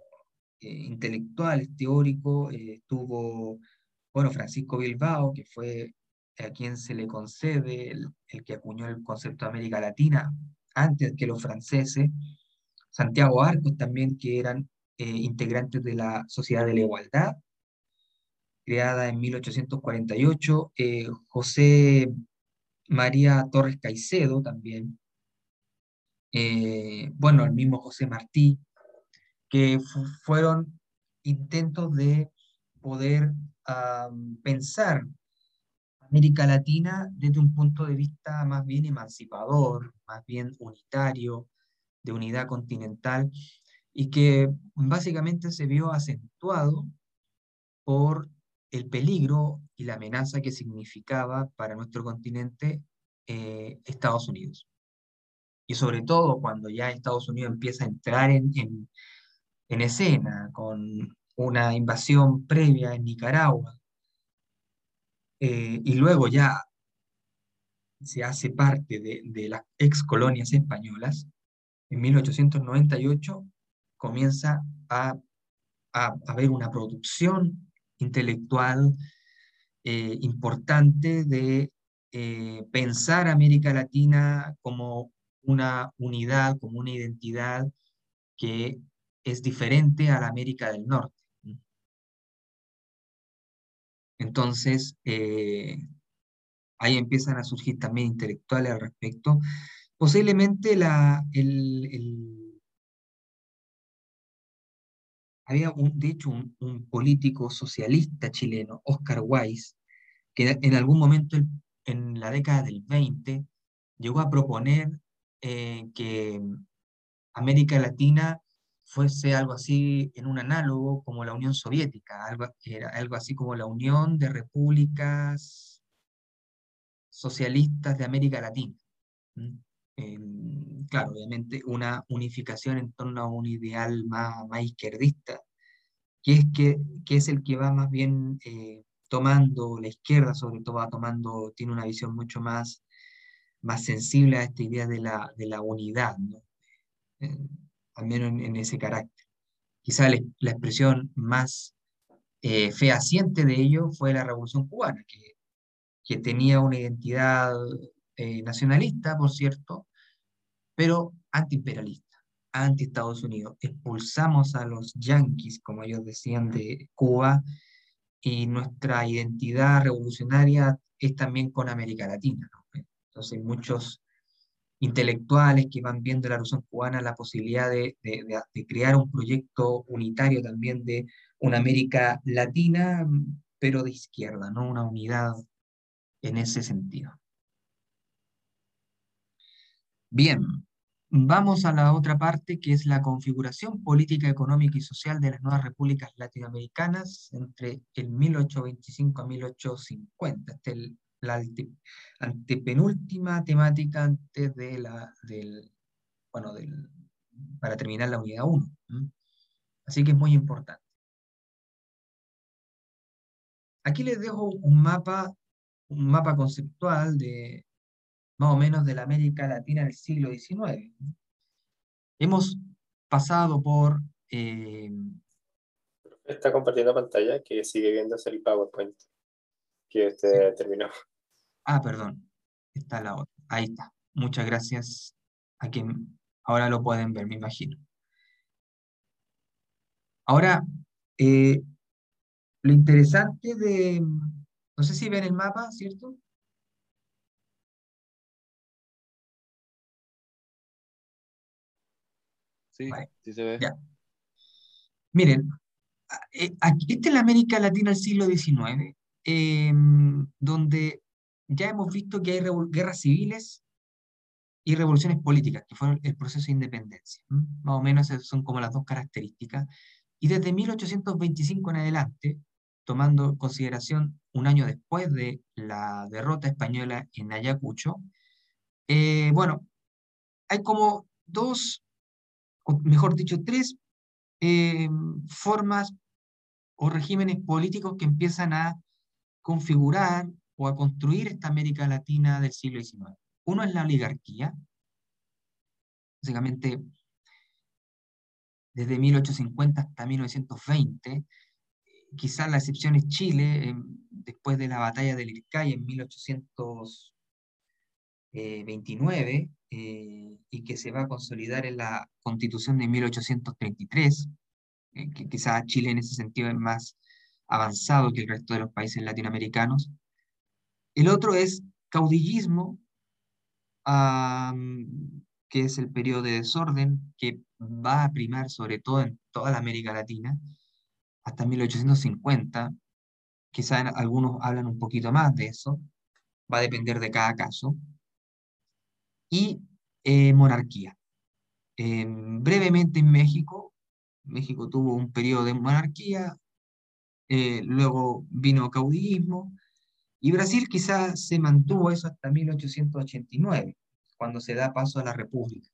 eh, intelectuales, teóricos, eh, estuvo, bueno, Francisco Bilbao, que fue a quien se le concede el, que acuñó el concepto de América Latina antes que los franceses, Santiago Arcos también, que eran integrantes de la Sociedad de la Igualdad, creada en 1848, José María Torres Caicedo también, eh, bueno, el mismo José Martí, que fueron intentos de poder pensar América Latina desde un punto de vista más bien emancipador, más bien unitario, de unidad continental, y que básicamente se vio acentuado por el peligro y la amenaza que significaba para nuestro continente eh, Estados Unidos. Y sobre todo cuando ya Estados Unidos empieza a entrar en, en escena, con una invasión previa en Nicaragua, eh, y luego ya se hace parte de, las ex colonias españolas, en 1898 comienza a, a, haber una producción intelectual eh, importante de eh, pensar América Latina como una unidad, como una identidad que es diferente a la América del Norte. Entonces, eh, ahí empiezan a surgir también intelectuales al respecto. Posiblemente había, un, de hecho, un, político socialista chileno, Oscar Weiss, que en algún momento en la década del 20 llegó a proponer eh, que América Latina fuese algo así en un análogo como la Unión Soviética, algo, era algo así como la Unión de Repúblicas Socialistas de América Latina. claro, obviamente una unificación en torno a un ideal más, más izquierdista, que es, que, que es el que va más bien eh, tomando, la izquierda sobre todo va tomando, tiene una visión mucho más, más sensible a esta idea de la, de la unidad, ¿no? Al menos en, ese carácter. Quizá la, expresión más eh, fehaciente de ello fue la Revolución Cubana, que, tenía una identidad eh, nacionalista, por cierto, pero antiimperialista, anti-Estados Unidos. Expulsamos a los yanquis, como ellos decían, de Cuba, y nuestra identidad revolucionaria es también con América Latina. Entonces, muchos intelectuales que van viendo la Revolución Cubana la posibilidad de, de, crear un proyecto unitario también de una América Latina, pero de izquierda, ¿no? Una unidad en ese sentido. Bien, vamos a la otra parte que es la configuración política, económica y social de las nuevas repúblicas latinoamericanas entre el 1825 a 1850. Este es el la antepenúltima temática antes de la, del, bueno, del, para terminar la unidad 1. Así que es muy importante. Aquí les dejo un mapa, un mapa conceptual de más o menos de la América Latina del siglo XIX. Hemos pasado por... Eh, Está compartiendo pantalla que sigue viéndose el PowerPoint que este terminó. Ah, perdón. Está la otra. Ahí está. Muchas gracias a quien ahora lo pueden ver, me imagino. Ahora, eh, lo interesante de, no sé si ven el mapa, ¿cierto? Sí, sí se ve. Ya. Miren, eh, aquí, esta es la América Latina del siglo XIX, em, donde ya hemos visto que hay guerras civiles y revoluciones políticas, que fueron el proceso de independencia. Más o menos esas son como las dos características. Y desde 1825 en adelante, tomando consideración un año después de la derrota española en Ayacucho, eh, bueno, hay como dos, o mejor dicho, tres eh, formas o regímenes políticos que empiezan a configurar o a construir esta América Latina del siglo XIX. Uno es la oligarquía, básicamente desde 1850 hasta 1920, quizás la excepción es Chile, después de la batalla del Ircay en 1829, eh, y que se va a consolidar en la constitución de 1833, eh, que quizás Chile en ese sentido es más avanzado que el resto de los países latinoamericanos, el otro es caudillismo, que es el periodo de desorden que va a primar sobre todo en toda la América Latina hasta 1850. Quizá algunos hablan un poquito más de eso, va a depender de cada caso. Y eh, monarquía. brevemente en México, México tuvo un periodo de monarquía, eh, luego vino caudillismo, y Brasil quizás se mantuvo eso hasta 1889, cuando se da paso a la República.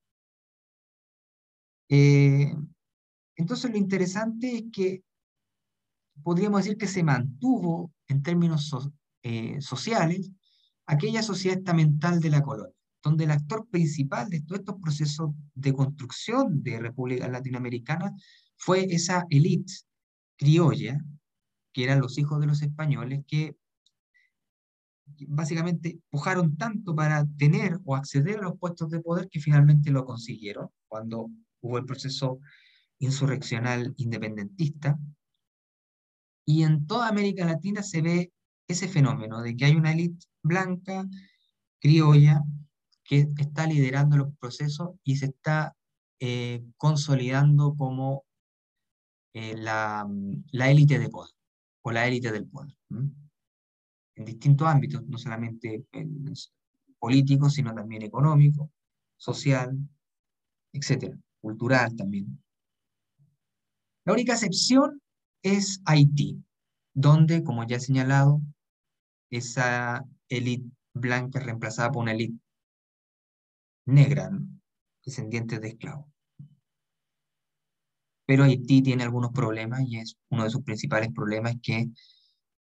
Eh, Entonces lo interesante es que podríamos decir que se mantuvo en términos eh, sociales aquella sociedad estamental de la colonia, donde el actor principal de todos estos procesos de construcción de República Latinoamericana fue esa élite criolla, que eran los hijos de los españoles, que básicamente pujaron tanto para tener o acceder a los puestos de poder que finalmente lo consiguieron cuando hubo el proceso insurreccional independentista. Y en toda América Latina se ve ese fenómeno de que hay una élite blanca, criolla, que está liderando los procesos y se está eh, consolidando como eh, la, élite de poder o la élite del poder. En distintos ámbitos, no solamente en, político, sino también económico, social, etcétera, cultural también. La única excepción es Haití, donde, como ya he señalado, esa élite blanca reemplazada por una élite negra, descendiente de esclavos. Pero Haití tiene algunos problemas y es uno de sus principales problemas que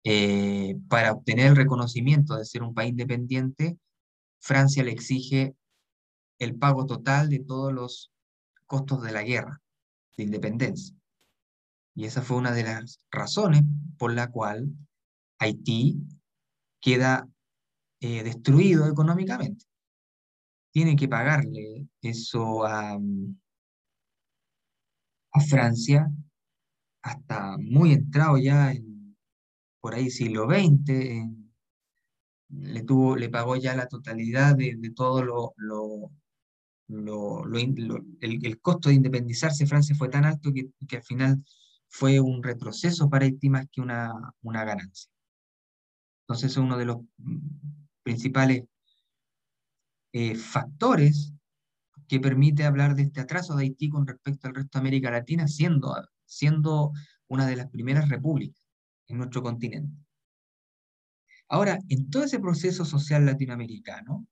eh, para obtener el reconocimiento de ser un país independiente, Francia le exige el pago total de todos los costos de la guerra de independencia. Y esa fue una de las razones por la cual Haití queda eh, destruido económicamente. Tiene que pagarle eso a, a Francia hasta muy entrado ya en, por ahí siglo XX, le, tuvo, le pagó ya la totalidad de, todo lo, lo, el, costo de independizarse Francia fue tan alto que, al final fue un retroceso para Haití más que una, una ganancia. Entonces es uno de los principales eh, factores que permite hablar de este atraso de Haití con respecto al resto de América Latina, siendo, siendo una de las primeras repúblicas en nuestro continente. Ahora, en todo ese proceso social latinoamericano,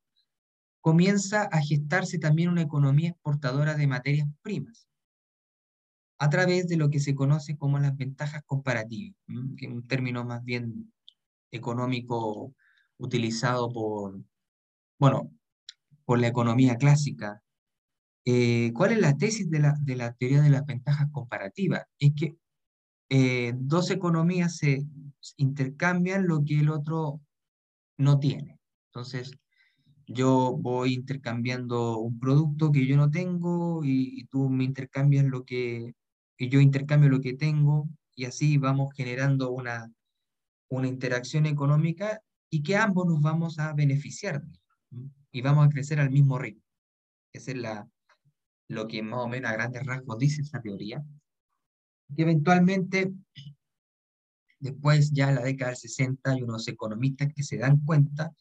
comienza a gestarse también una economía exportadora de materias primas, a través de lo que se conoce como las ventajas comparativas, que es un término más bien económico utilizado por, bueno, por la economía clásica. Eh, ¿Cuál es la tesis de la, de la, teoría de las ventajas comparativas? Es que eh, dos economías se intercambian lo que el otro no tiene. Entonces, yo voy intercambiando un producto que yo no tengo y, y tú me intercambias lo que, y yo intercambio lo que tengo y así vamos generando una, una interacción económica y que ambos nos vamos a beneficiar y vamos a crecer al mismo ritmo. Esa es la, lo que más o menos a grandes rasgos dice esa teoría. Que eventualmente, después ya en la década del 60, hay unos economistas que se dan cuenta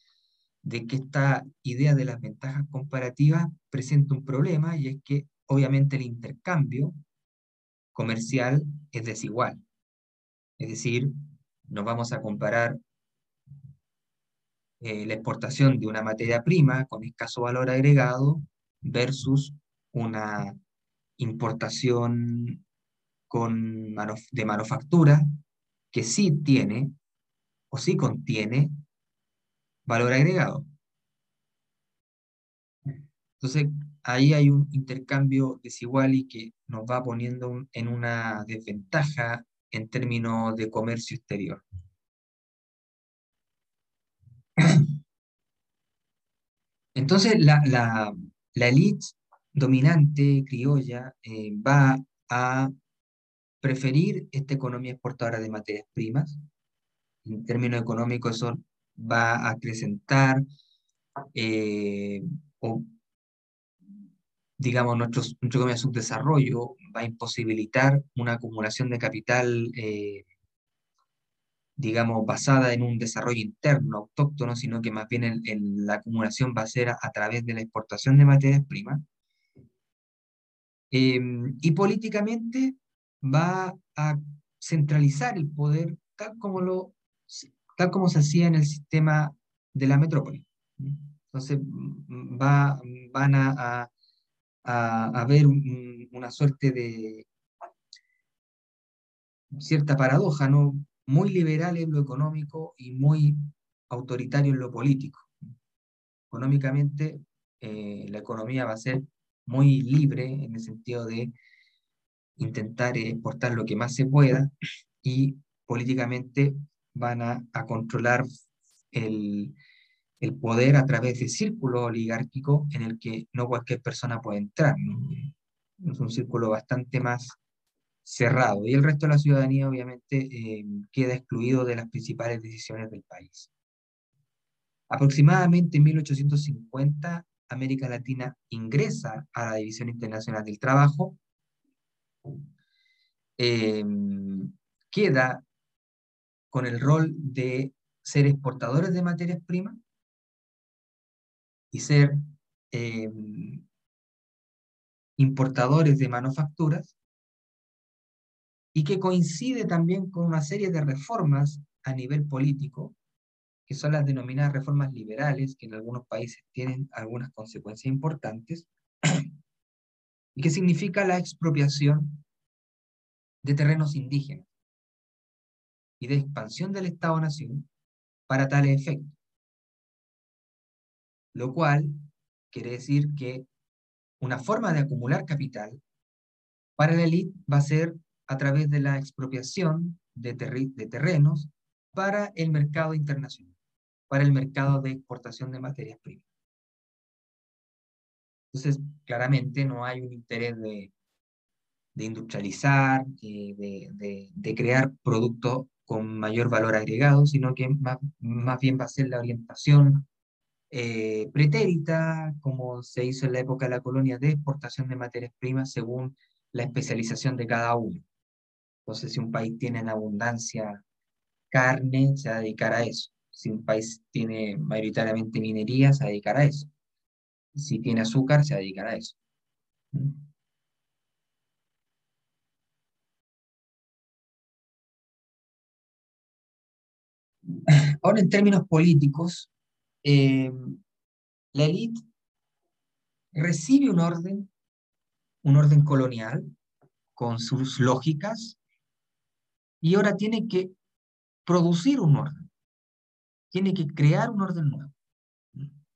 de que esta idea de las ventajas comparativas presenta un problema y es que obviamente el intercambio comercial es desigual. Es decir, nos vamos a comparar eh, la exportación de una materia prima con escaso valor agregado versus una importación con de manufactura que sí tiene o sí contiene valor agregado. Entonces, ahí hay un intercambio desigual y que nos va poniendo en una desventaja en términos de comercio exterior. Entonces, la, la, la élite dominante criolla eh, va a preferir esta economía exportadora de materias primas. En términos económicos, eso va a acrecentar eh, o digamos, nuestro, nuestro subdesarrollo va a imposibilitar una acumulación de capital, eh, digamos, basada en un desarrollo interno, autóctono, sino que más bien en, la acumulación va a ser a, través de la exportación de materias primas. Em, y políticamente va a centralizar el poder tal como, lo, tal como se hacía en el sistema de la metrópoli. Entonces, va, van a a, ver una suerte de, cierta paradoja, ¿no? Muy liberal en lo económico y muy autoritario en lo político. Económicamente, eh, la economía va a ser muy libre en el sentido de intentar exportar lo que más se pueda y políticamente van a, controlar el, el, poder a través del círculo oligárquico en el que no cualquier persona puede entrar. Es un círculo bastante más cerrado y el resto de la ciudadanía obviamente eh, queda excluido de las principales decisiones del país. Aproximadamente en 1850, América Latina ingresa a la División Internacional del Trabajo, em, queda con el rol de ser exportadores de materias primas y ser em, importadores de manufacturas y que coincide también con una serie de reformas a nivel político, que son las denominadas reformas liberales, que en algunos países tienen algunas consecuencias importantes, y que significa la expropiación de terrenos indígenas y de expansión del Estado-Nación para tal efecto. Lo cual quiere decir que una forma de acumular capital para la élite va a ser a través de la expropiación de, de terrenos para el mercado internacional, para el mercado de exportación de materias primas. Entonces, claramente no hay un interés de, industrializar, eh, de, de, crear productos con mayor valor agregado, sino que más, más bien va a ser la orientación eh, pretérita, como se hizo en la época de la colonia, de exportación de materias primas según la especialización de cada uno. Entonces, si un país tiene en abundancia carne, se va a dedicar a eso. Si un país tiene mayoritariamente minería, se va a dedicar a eso. Si tiene azúcar, se va a dedicar a eso. Ahora, en términos políticos, eh, la élite recibe un orden, un orden colonial, con sus lógicas, y ahora tiene que producir un orden, tiene que crear un orden nuevo.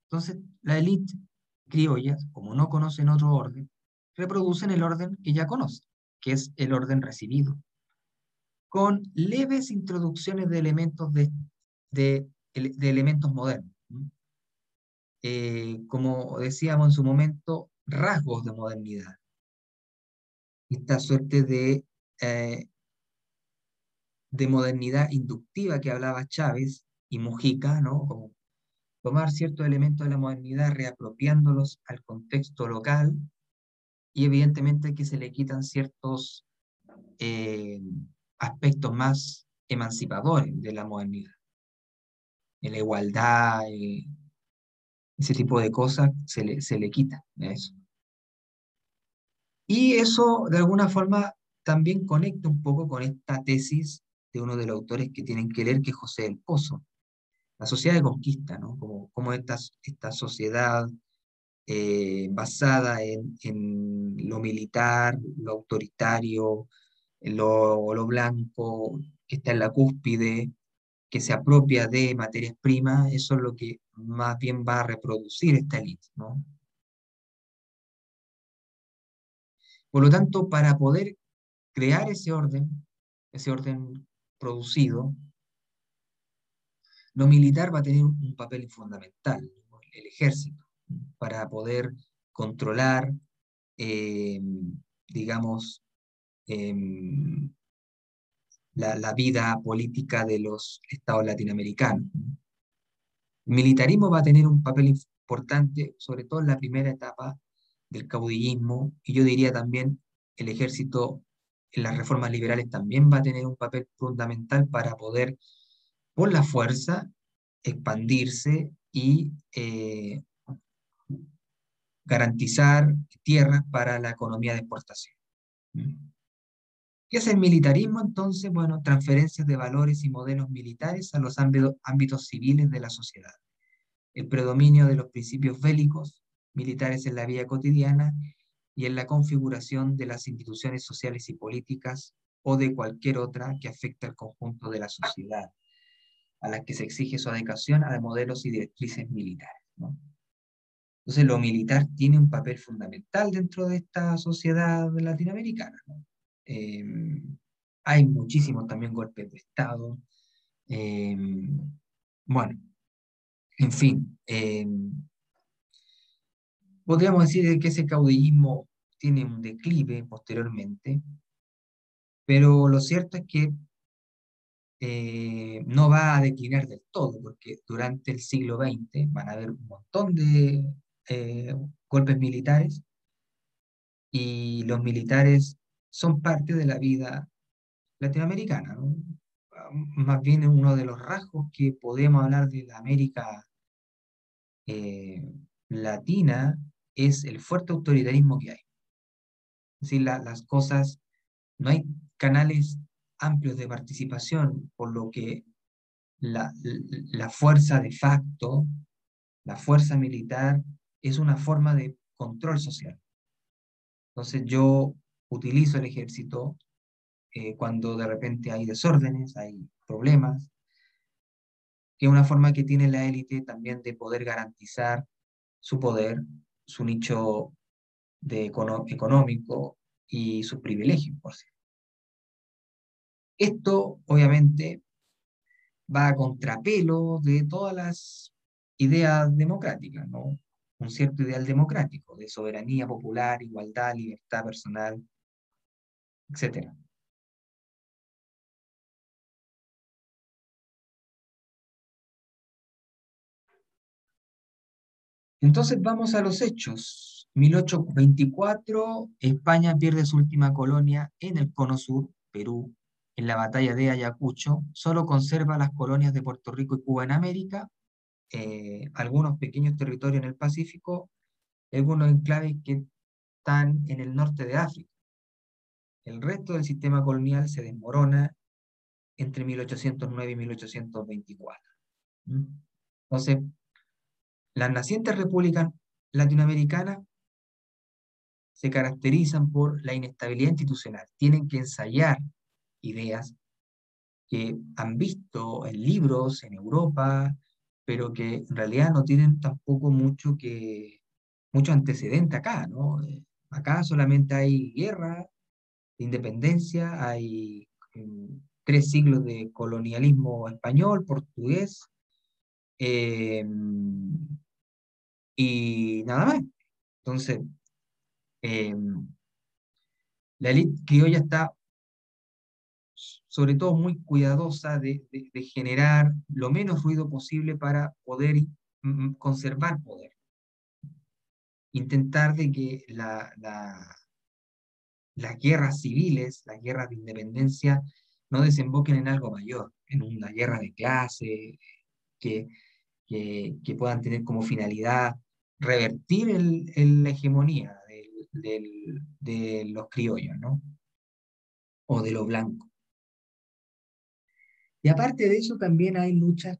Entonces, la élite criolla, como no conocen otro orden, reproducen el orden que ya conocen, que es el orden recibido, con leves introducciones de elementos, de, elementos modernos. Eh, como decíamos en su momento, rasgos de modernidad. Esta suerte de eh, de modernidad inductiva que hablaba Chávez y Mujica, ¿no? Tomar ciertos elementos de la modernidad, reapropiándolos al contexto local y evidentemente que se le quitan ciertos eh, aspectos más emancipadores de la modernidad. La igualdad, eh, ese tipo de cosas se le, se le quita eso. Y eso de alguna forma también conecta un poco con esta tesis de uno de los autores que tienen que leer, que es José del Pozo. La sociedad de conquista, ¿no? Como, esta, esta sociedad eh, basada en, en, lo militar, lo autoritario, lo, lo blanco, que está en la cúspide, que se apropia de materias primas, eso es lo que más bien va a reproducir esta élite, ¿no? Por lo tanto, para poder crear ese orden, ese orden producido, lo militar va a tener un papel fundamental, el ejército, para poder controlar, eh, digamos, em, la, vida política de los estados latinoamericanos. Militarismo va a tener un papel importante, sobre todo en la primera etapa del caudillismo, y yo diría también el ejército en las reformas liberales también va a tener un papel fundamental para poder, por la fuerza, expandirse y eh, garantizar tierras para la economía de exportación. ¿Qué es el militarismo entonces? Bueno, transferencias de valores y modelos militares a los ámbitos, ámbitos civiles de la sociedad. El predominio de los principios bélicos militares en la vida cotidiana y en la configuración de las instituciones sociales y políticas o de cualquier otra que afecte al conjunto de la sociedad, a la que se exige su adecuación a modelos y directrices militares. Entonces, lo militar tiene un papel fundamental dentro de esta sociedad latinoamericana. Em, hay muchísimos también golpes de Estado. Em, bueno, en fin, em, podríamos decir que ese caudillismo tiene un declive posteriormente, pero lo cierto es que eh, no va a declinar del todo, porque durante el siglo XX van a haber un montón de eh, golpes militares y los militares son parte de la vida latinoamericana. Más bien uno de los rasgos que podemos hablar de la América eh, latina es el fuerte autoritarismo que hay. Es decir, las cosas, no hay canales amplios de participación, por lo que la, fuerza de facto, la fuerza militar, es una forma de control social. Entonces yo utilizo el ejército eh, cuando de repente hay desórdenes, hay problemas, que es una forma que tiene la élite también de poder garantizar su poder, su nicho de económico y sus privilegios, por cierto. Esto, obviamente, va a contrapelo de todas las ideas democráticas, ¿no? Un cierto ideal democrático de soberanía popular, igualdad, libertad personal, etc. Entonces vamos a los hechos. 1824, España pierde su última colonia en el Cono Sur, Perú, en la batalla de Ayacucho. Solo conserva las colonias de Puerto Rico y Cuba en América, eh, algunos pequeños territorios en el Pacífico, algunos enclaves que están en el norte de África. El resto del sistema colonial se desmorona entre 1809 y 1824. ¿Mm? Entonces, las nacientes repúblicas latinoamericanas se caracterizan por la inestabilidad institucional. Tienen que ensayar ideas que han visto en libros en Europa, pero que en realidad no tienen tampoco mucho, que, mucho antecedente acá, ¿no? Eh, acá solamente hay guerra, independencia, hay mm, tres siglos de colonialismo español, portugués, eh, y nada más. Entonces, eh, la élite criolla está sobre todo muy cuidadosa de, generar lo menos ruido posible para poder conservar poder. Intentar de que la, las guerras civiles, las guerras de independencia, no desemboquen en algo mayor, en una guerra de clase, que, que, puedan tener como finalidad revertir el, la hegemonía de los criollos, ¿no? O de los blancos. Y aparte de eso, también hay luchas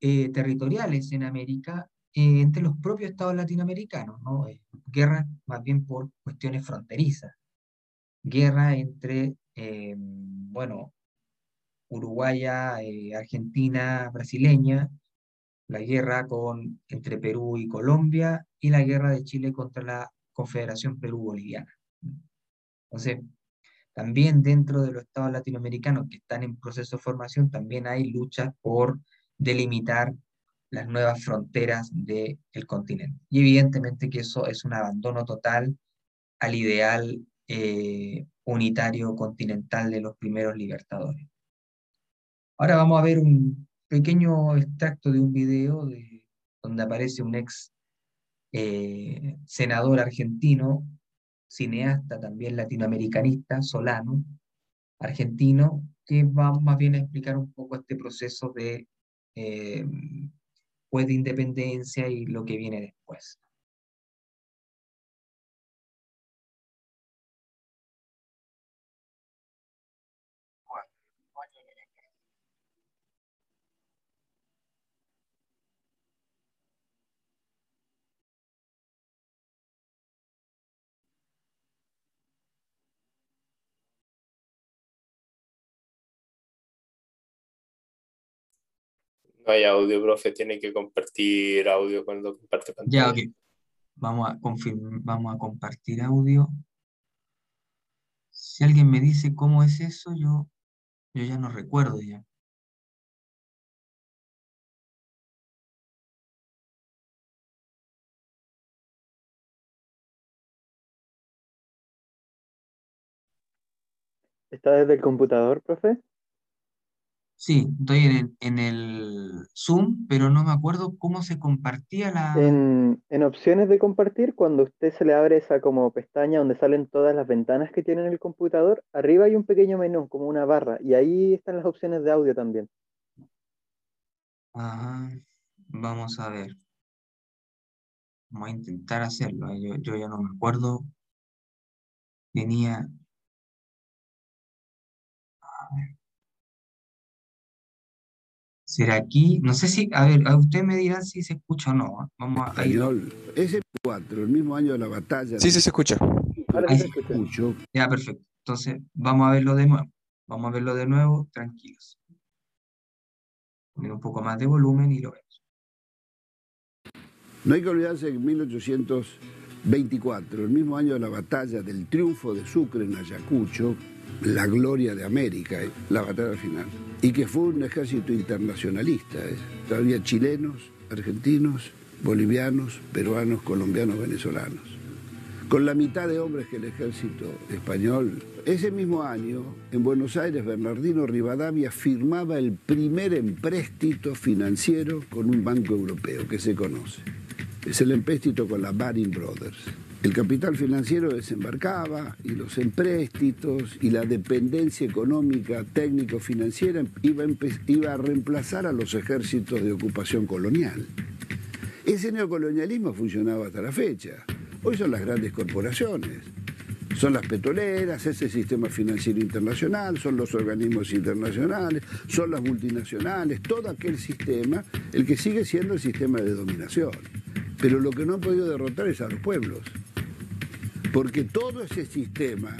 eh, territoriales en América eh, entre los propios estados latinoamericanos, ¿no? Eh, guerras más bien por cuestiones fronterizas. Guerra entre, bueno, uruguaya, argentina, brasileña, la guerra con, entre Perú y Colombia y la guerra de Chile contra la Confederación Perú-Boliviana. Entonces, también dentro de los estados latinoamericanos que están en proceso de formación, también hay luchas por delimitar las nuevas fronteras del continente. Y evidentemente que eso es un abandono total al ideal eh, unitario continental de los primeros libertadores. Ahora vamos a ver un pequeño extracto de un video de, donde aparece un ex eh, senador argentino, cineasta también latinoamericanista, Solano, argentino, que va más bien a explicar un poco este proceso de, eh, pues de independencia y lo que viene después. Hay audio, profe, tiene que compartir audio cuando comparte pantalla. Ya, ok. Vamos a, confirmar, vamos a compartir audio. Si alguien me dice cómo es eso, yo, yo ya no recuerdo ya. ¿Está desde el computador, profe? Sí, estoy en el, en el Zoom, pero no me acuerdo cómo se compartía la... En, en opciones de compartir, cuando usted se le abre esa como pestaña donde salen todas las ventanas que tiene en el computador, arriba hay un pequeño menú, como una barra, y ahí están las opciones de audio también. Ajá, vamos a ver. Vamos a intentar hacerlo. ¿eh? Yo, yo ya no me acuerdo. Tenía... A ver. ¿Será aquí? No sé si, a ver, a usted me dirá si se escucha o no. ¿eh? Vamos a ir. Español. Ese 4, el mismo año de la batalla. Sí, sí, se escucha. Ahora Ahí sí se escucha. Escucho. Ya, perfecto. Entonces, vamos a verlo de nuevo. Vamos a verlo de nuevo, tranquilos. Poner un poco más de volumen y lo vemos. No hay que olvidarse que en 1824, el mismo año de la batalla del triunfo de Sucre en Ayacucho, la gloria de América, eh, la batalla final, y que fue un ejército internacionalista. eh. Había chilenos, argentinos, bolivianos, peruanos, colombianos, venezolanos. Con la mitad de hombres que el ejército español. Ese mismo año, en Buenos Aires, Bernardino Rivadavia firmaba el primer empréstito financiero con un banco europeo que se conoce. Es el empréstito con la Baring Brothers. El capital financiero desembarcaba y los empréstitos y la dependencia económica técnico-financiera iba a, reemplazar a los ejércitos de ocupación colonial. Ese neocolonialismo funcionaba hasta la fecha. Hoy son las grandes corporaciones, son las petroleras, ese sistema financiero internacional, son los organismos internacionales, son las multinacionales, todo aquel sistema, el que sigue siendo el sistema de dominación. Pero lo que no han podido derrotar es a los pueblos. Porque todo ese sistema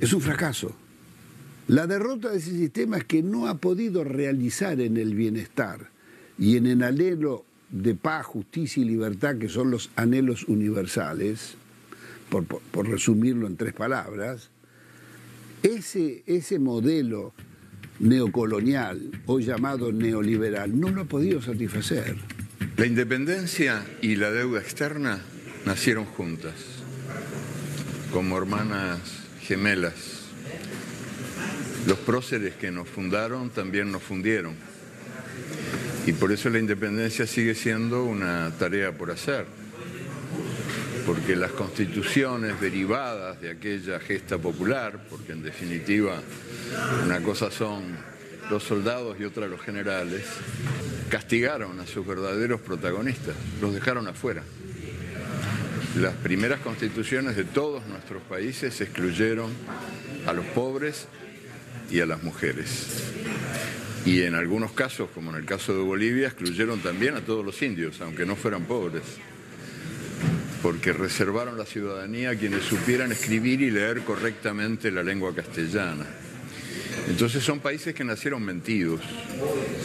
es un fracaso. La derrota de ese sistema es que no ha podido realizar en el bienestar y en el anhelo de paz, justicia y libertad, que son los anhelos universales, por, resumirlo en tres palabras, ese, ese modelo neocolonial, hoy llamado neoliberal, no lo ha podido satisfacer. La independencia y la deuda externa nacieron juntas, como hermanas gemelas. Los próceres que nos fundaron también nos fundieron. Y por eso la independencia sigue siendo una tarea por hacer. Porque las constituciones derivadas de aquella gesta popular, porque en definitiva una cosa son los soldados y otra los generales, castigaron a sus verdaderos protagonistas, los dejaron afuera. Las primeras constituciones de todos nuestros países excluyeron a los pobres y a las mujeres. Y en algunos casos, como en el caso de Bolivia, excluyeron también a todos los indios, aunque no fueran pobres, porque reservaron la ciudadanía a quienes supieran escribir y leer correctamente la lengua castellana. Entonces son países que nacieron mentidos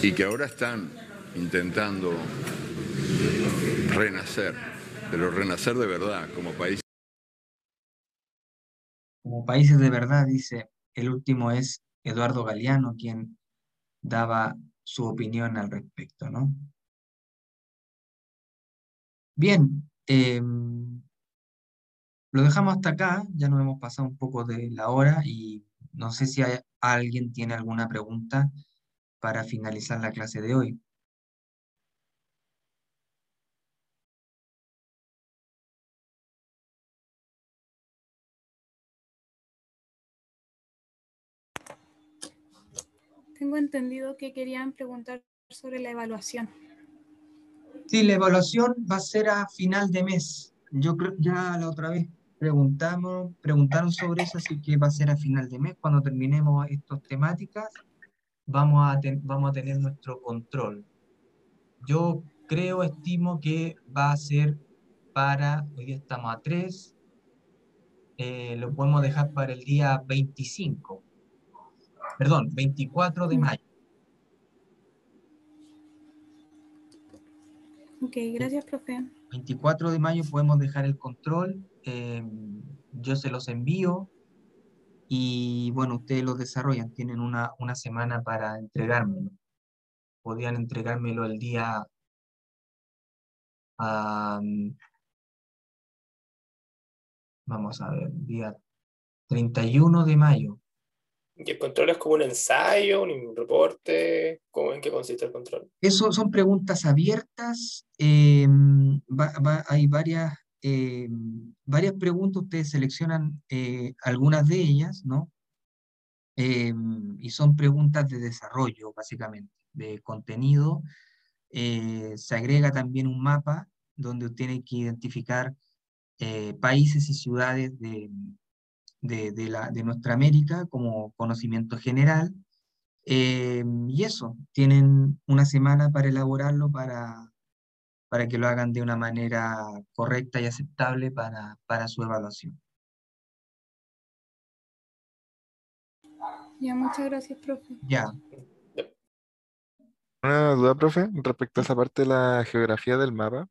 y que ahora están intentando renacer, pero renacer de verdad como país. Como países de verdad, dice, el último es Eduardo Galeano, quien daba su opinión al respecto, ¿no? Bien, em, lo dejamos hasta acá, ya nos hemos pasado un poco de la hora y no sé si alguien tiene alguna pregunta para finalizar la clase de hoy. Tengo entendido que querían preguntar sobre la evaluación. Sí, la evaluación va a ser a final de mes. Yo creo, ya la otra vez preguntamos, preguntaron sobre eso, así que va a ser a final de mes. Cuando terminemos estas temáticas, vamos a, ten- vamos a tener nuestro control. Yo creo, estimo que va a ser para, hoy día estamos a 3, eh, lo podemos dejar para el día 25, perdón, 24 de mayo. Ok, gracias, profe. 24 de mayo podemos dejar el control, eh, yo se los envío y bueno, ustedes los desarrollan, tienen una, una semana para entregármelo. Podrían entregármelo el día... am, vamos a ver, día 31 de mayo. ¿Y el control es como un ensayo, un reporte? ¿Cómo, ¿En qué consiste el control? Eso son preguntas abiertas. eh, va- va- hay varias, eh, varias preguntas, ustedes seleccionan eh, algunas de ellas, ¿no? Eh, y son preguntas de desarrollo, básicamente, de contenido. Eh, se agrega también un mapa donde tiene que identificar eh, países y ciudades de, de, de la, de nuestra América como conocimiento general. Eh, y eso, tienen una semana para elaborarlo para, para que lo hagan de una manera correcta y aceptable para, para su evaluación. Ya, muchas gracias, profe. Ya, Una duda, profe, respecto a esa parte de la geografía del mapa.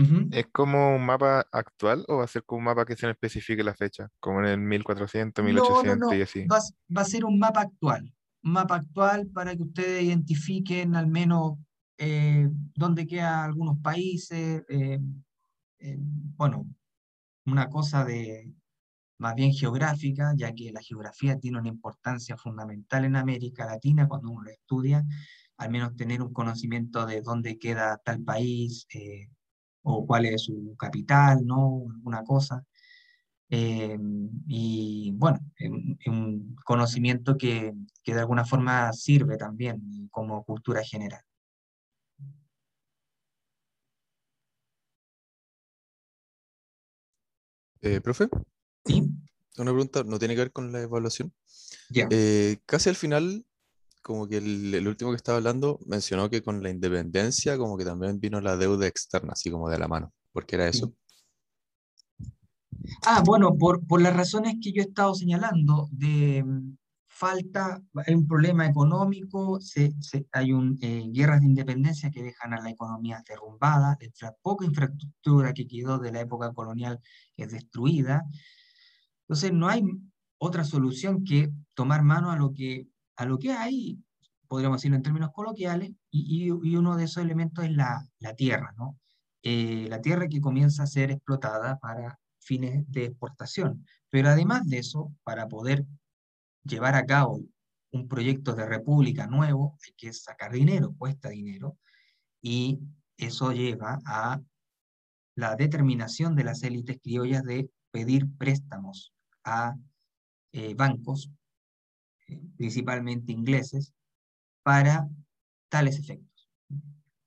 Ujú. ¿Es como un mapa actual o va a ser como un mapa que se especifique la fecha? Como en el 1400, No, no, 1800 no, y así. va, a s- va a ser un mapa actual, un mapa actual para que ustedes identifiquen al menos eh, dónde quedan algunos países, eh, eh, bueno, una cosa de más bien geográfica, ya que la geografía tiene una importancia fundamental en América Latina cuando uno lo estudia, al menos tener un conocimiento de dónde queda tal país eh, o cuál es su capital, ¿no? Alguna cosa. Eh, y bueno, un, conocimiento que, que de alguna forma sirve también como cultura general. Eh, profe, ¿Sí? una pregunta, no tiene que ver con la evaluación. Ya. Eh, casi al final, como que el, el último que estaba hablando mencionó que con la independencia como que también vino la deuda externa, así como de la mano. ¿Por qué era eso? Ah, bueno, por, por las razones que yo he estado señalando, de mm, falta, hay un problema económico, se, se- hay un, eh, guerras de independencia que dejan a la economía derrumbada, la poca infraestructura que quedó de la época colonial es destruida. Entonces no hay otra solución que tomar mano a lo que, a lo que hay, podríamos decirlo en términos coloquiales, y, uno de esos elementos es la, tierra, ¿no? Eh, la tierra que comienza a ser explotada para fines de exportación. Pero además de eso, para poder llevar a cabo un proyecto de república nuevo, hay que sacar dinero, cuesta dinero, y eso lleva a la determinación de las élites criollas de pedir préstamos a eh, bancos, principalmente ingleses, para tales efectos.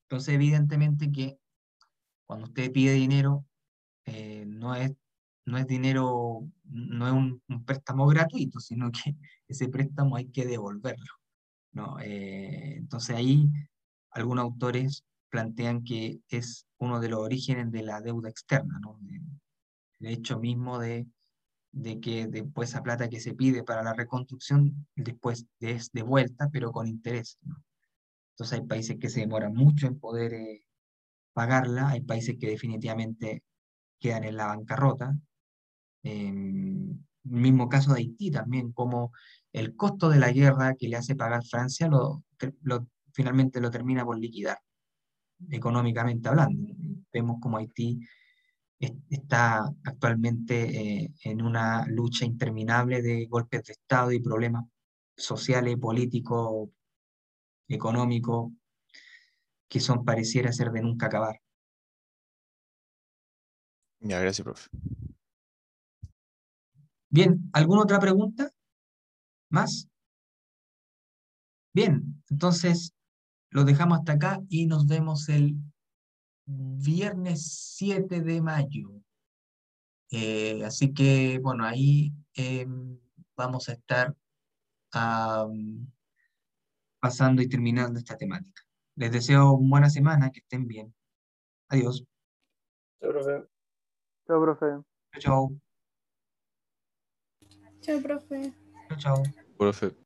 Entonces, evidentemente que cuando usted pide dinero, eh, no es, no es dinero, no es un, un préstamo gratuito, sino que ese préstamo hay que devolverlo, ¿no? Eh, entonces ahí algunos autores plantean que es uno de los orígenes de la deuda externa, ¿no? El hecho mismo de, de que después esa plata que se pide para la reconstrucción después es devuelta, pero con interés. Entonces hay países que se demoran mucho en poder eh, pagarla, hay países que definitivamente quedan en la bancarrota. El mismo caso de Haití también, como el costo de la guerra que le hace pagar Francia lo, lo- finalmente lo termina por liquidar, económicamente hablando. Vemos como Haití está actualmente eh, en una lucha interminable de golpes de Estado y problemas sociales, políticos, económicos, que son pareciera ser de nunca acabar. Ya, gracias, profe. Bien, ¿alguna otra pregunta? ¿Más? Bien, entonces lo dejamos hasta acá y nos vemos el viernes 7 de mayo. Eh, así que, bueno, ahí em, vamos a estar pasando y terminando esta temática. Les deseo una buena semana, que estén bien. Adiós. Chao, profe. Chao, profe. Chao, chao. Chao, profe. Chao, chao. Profe.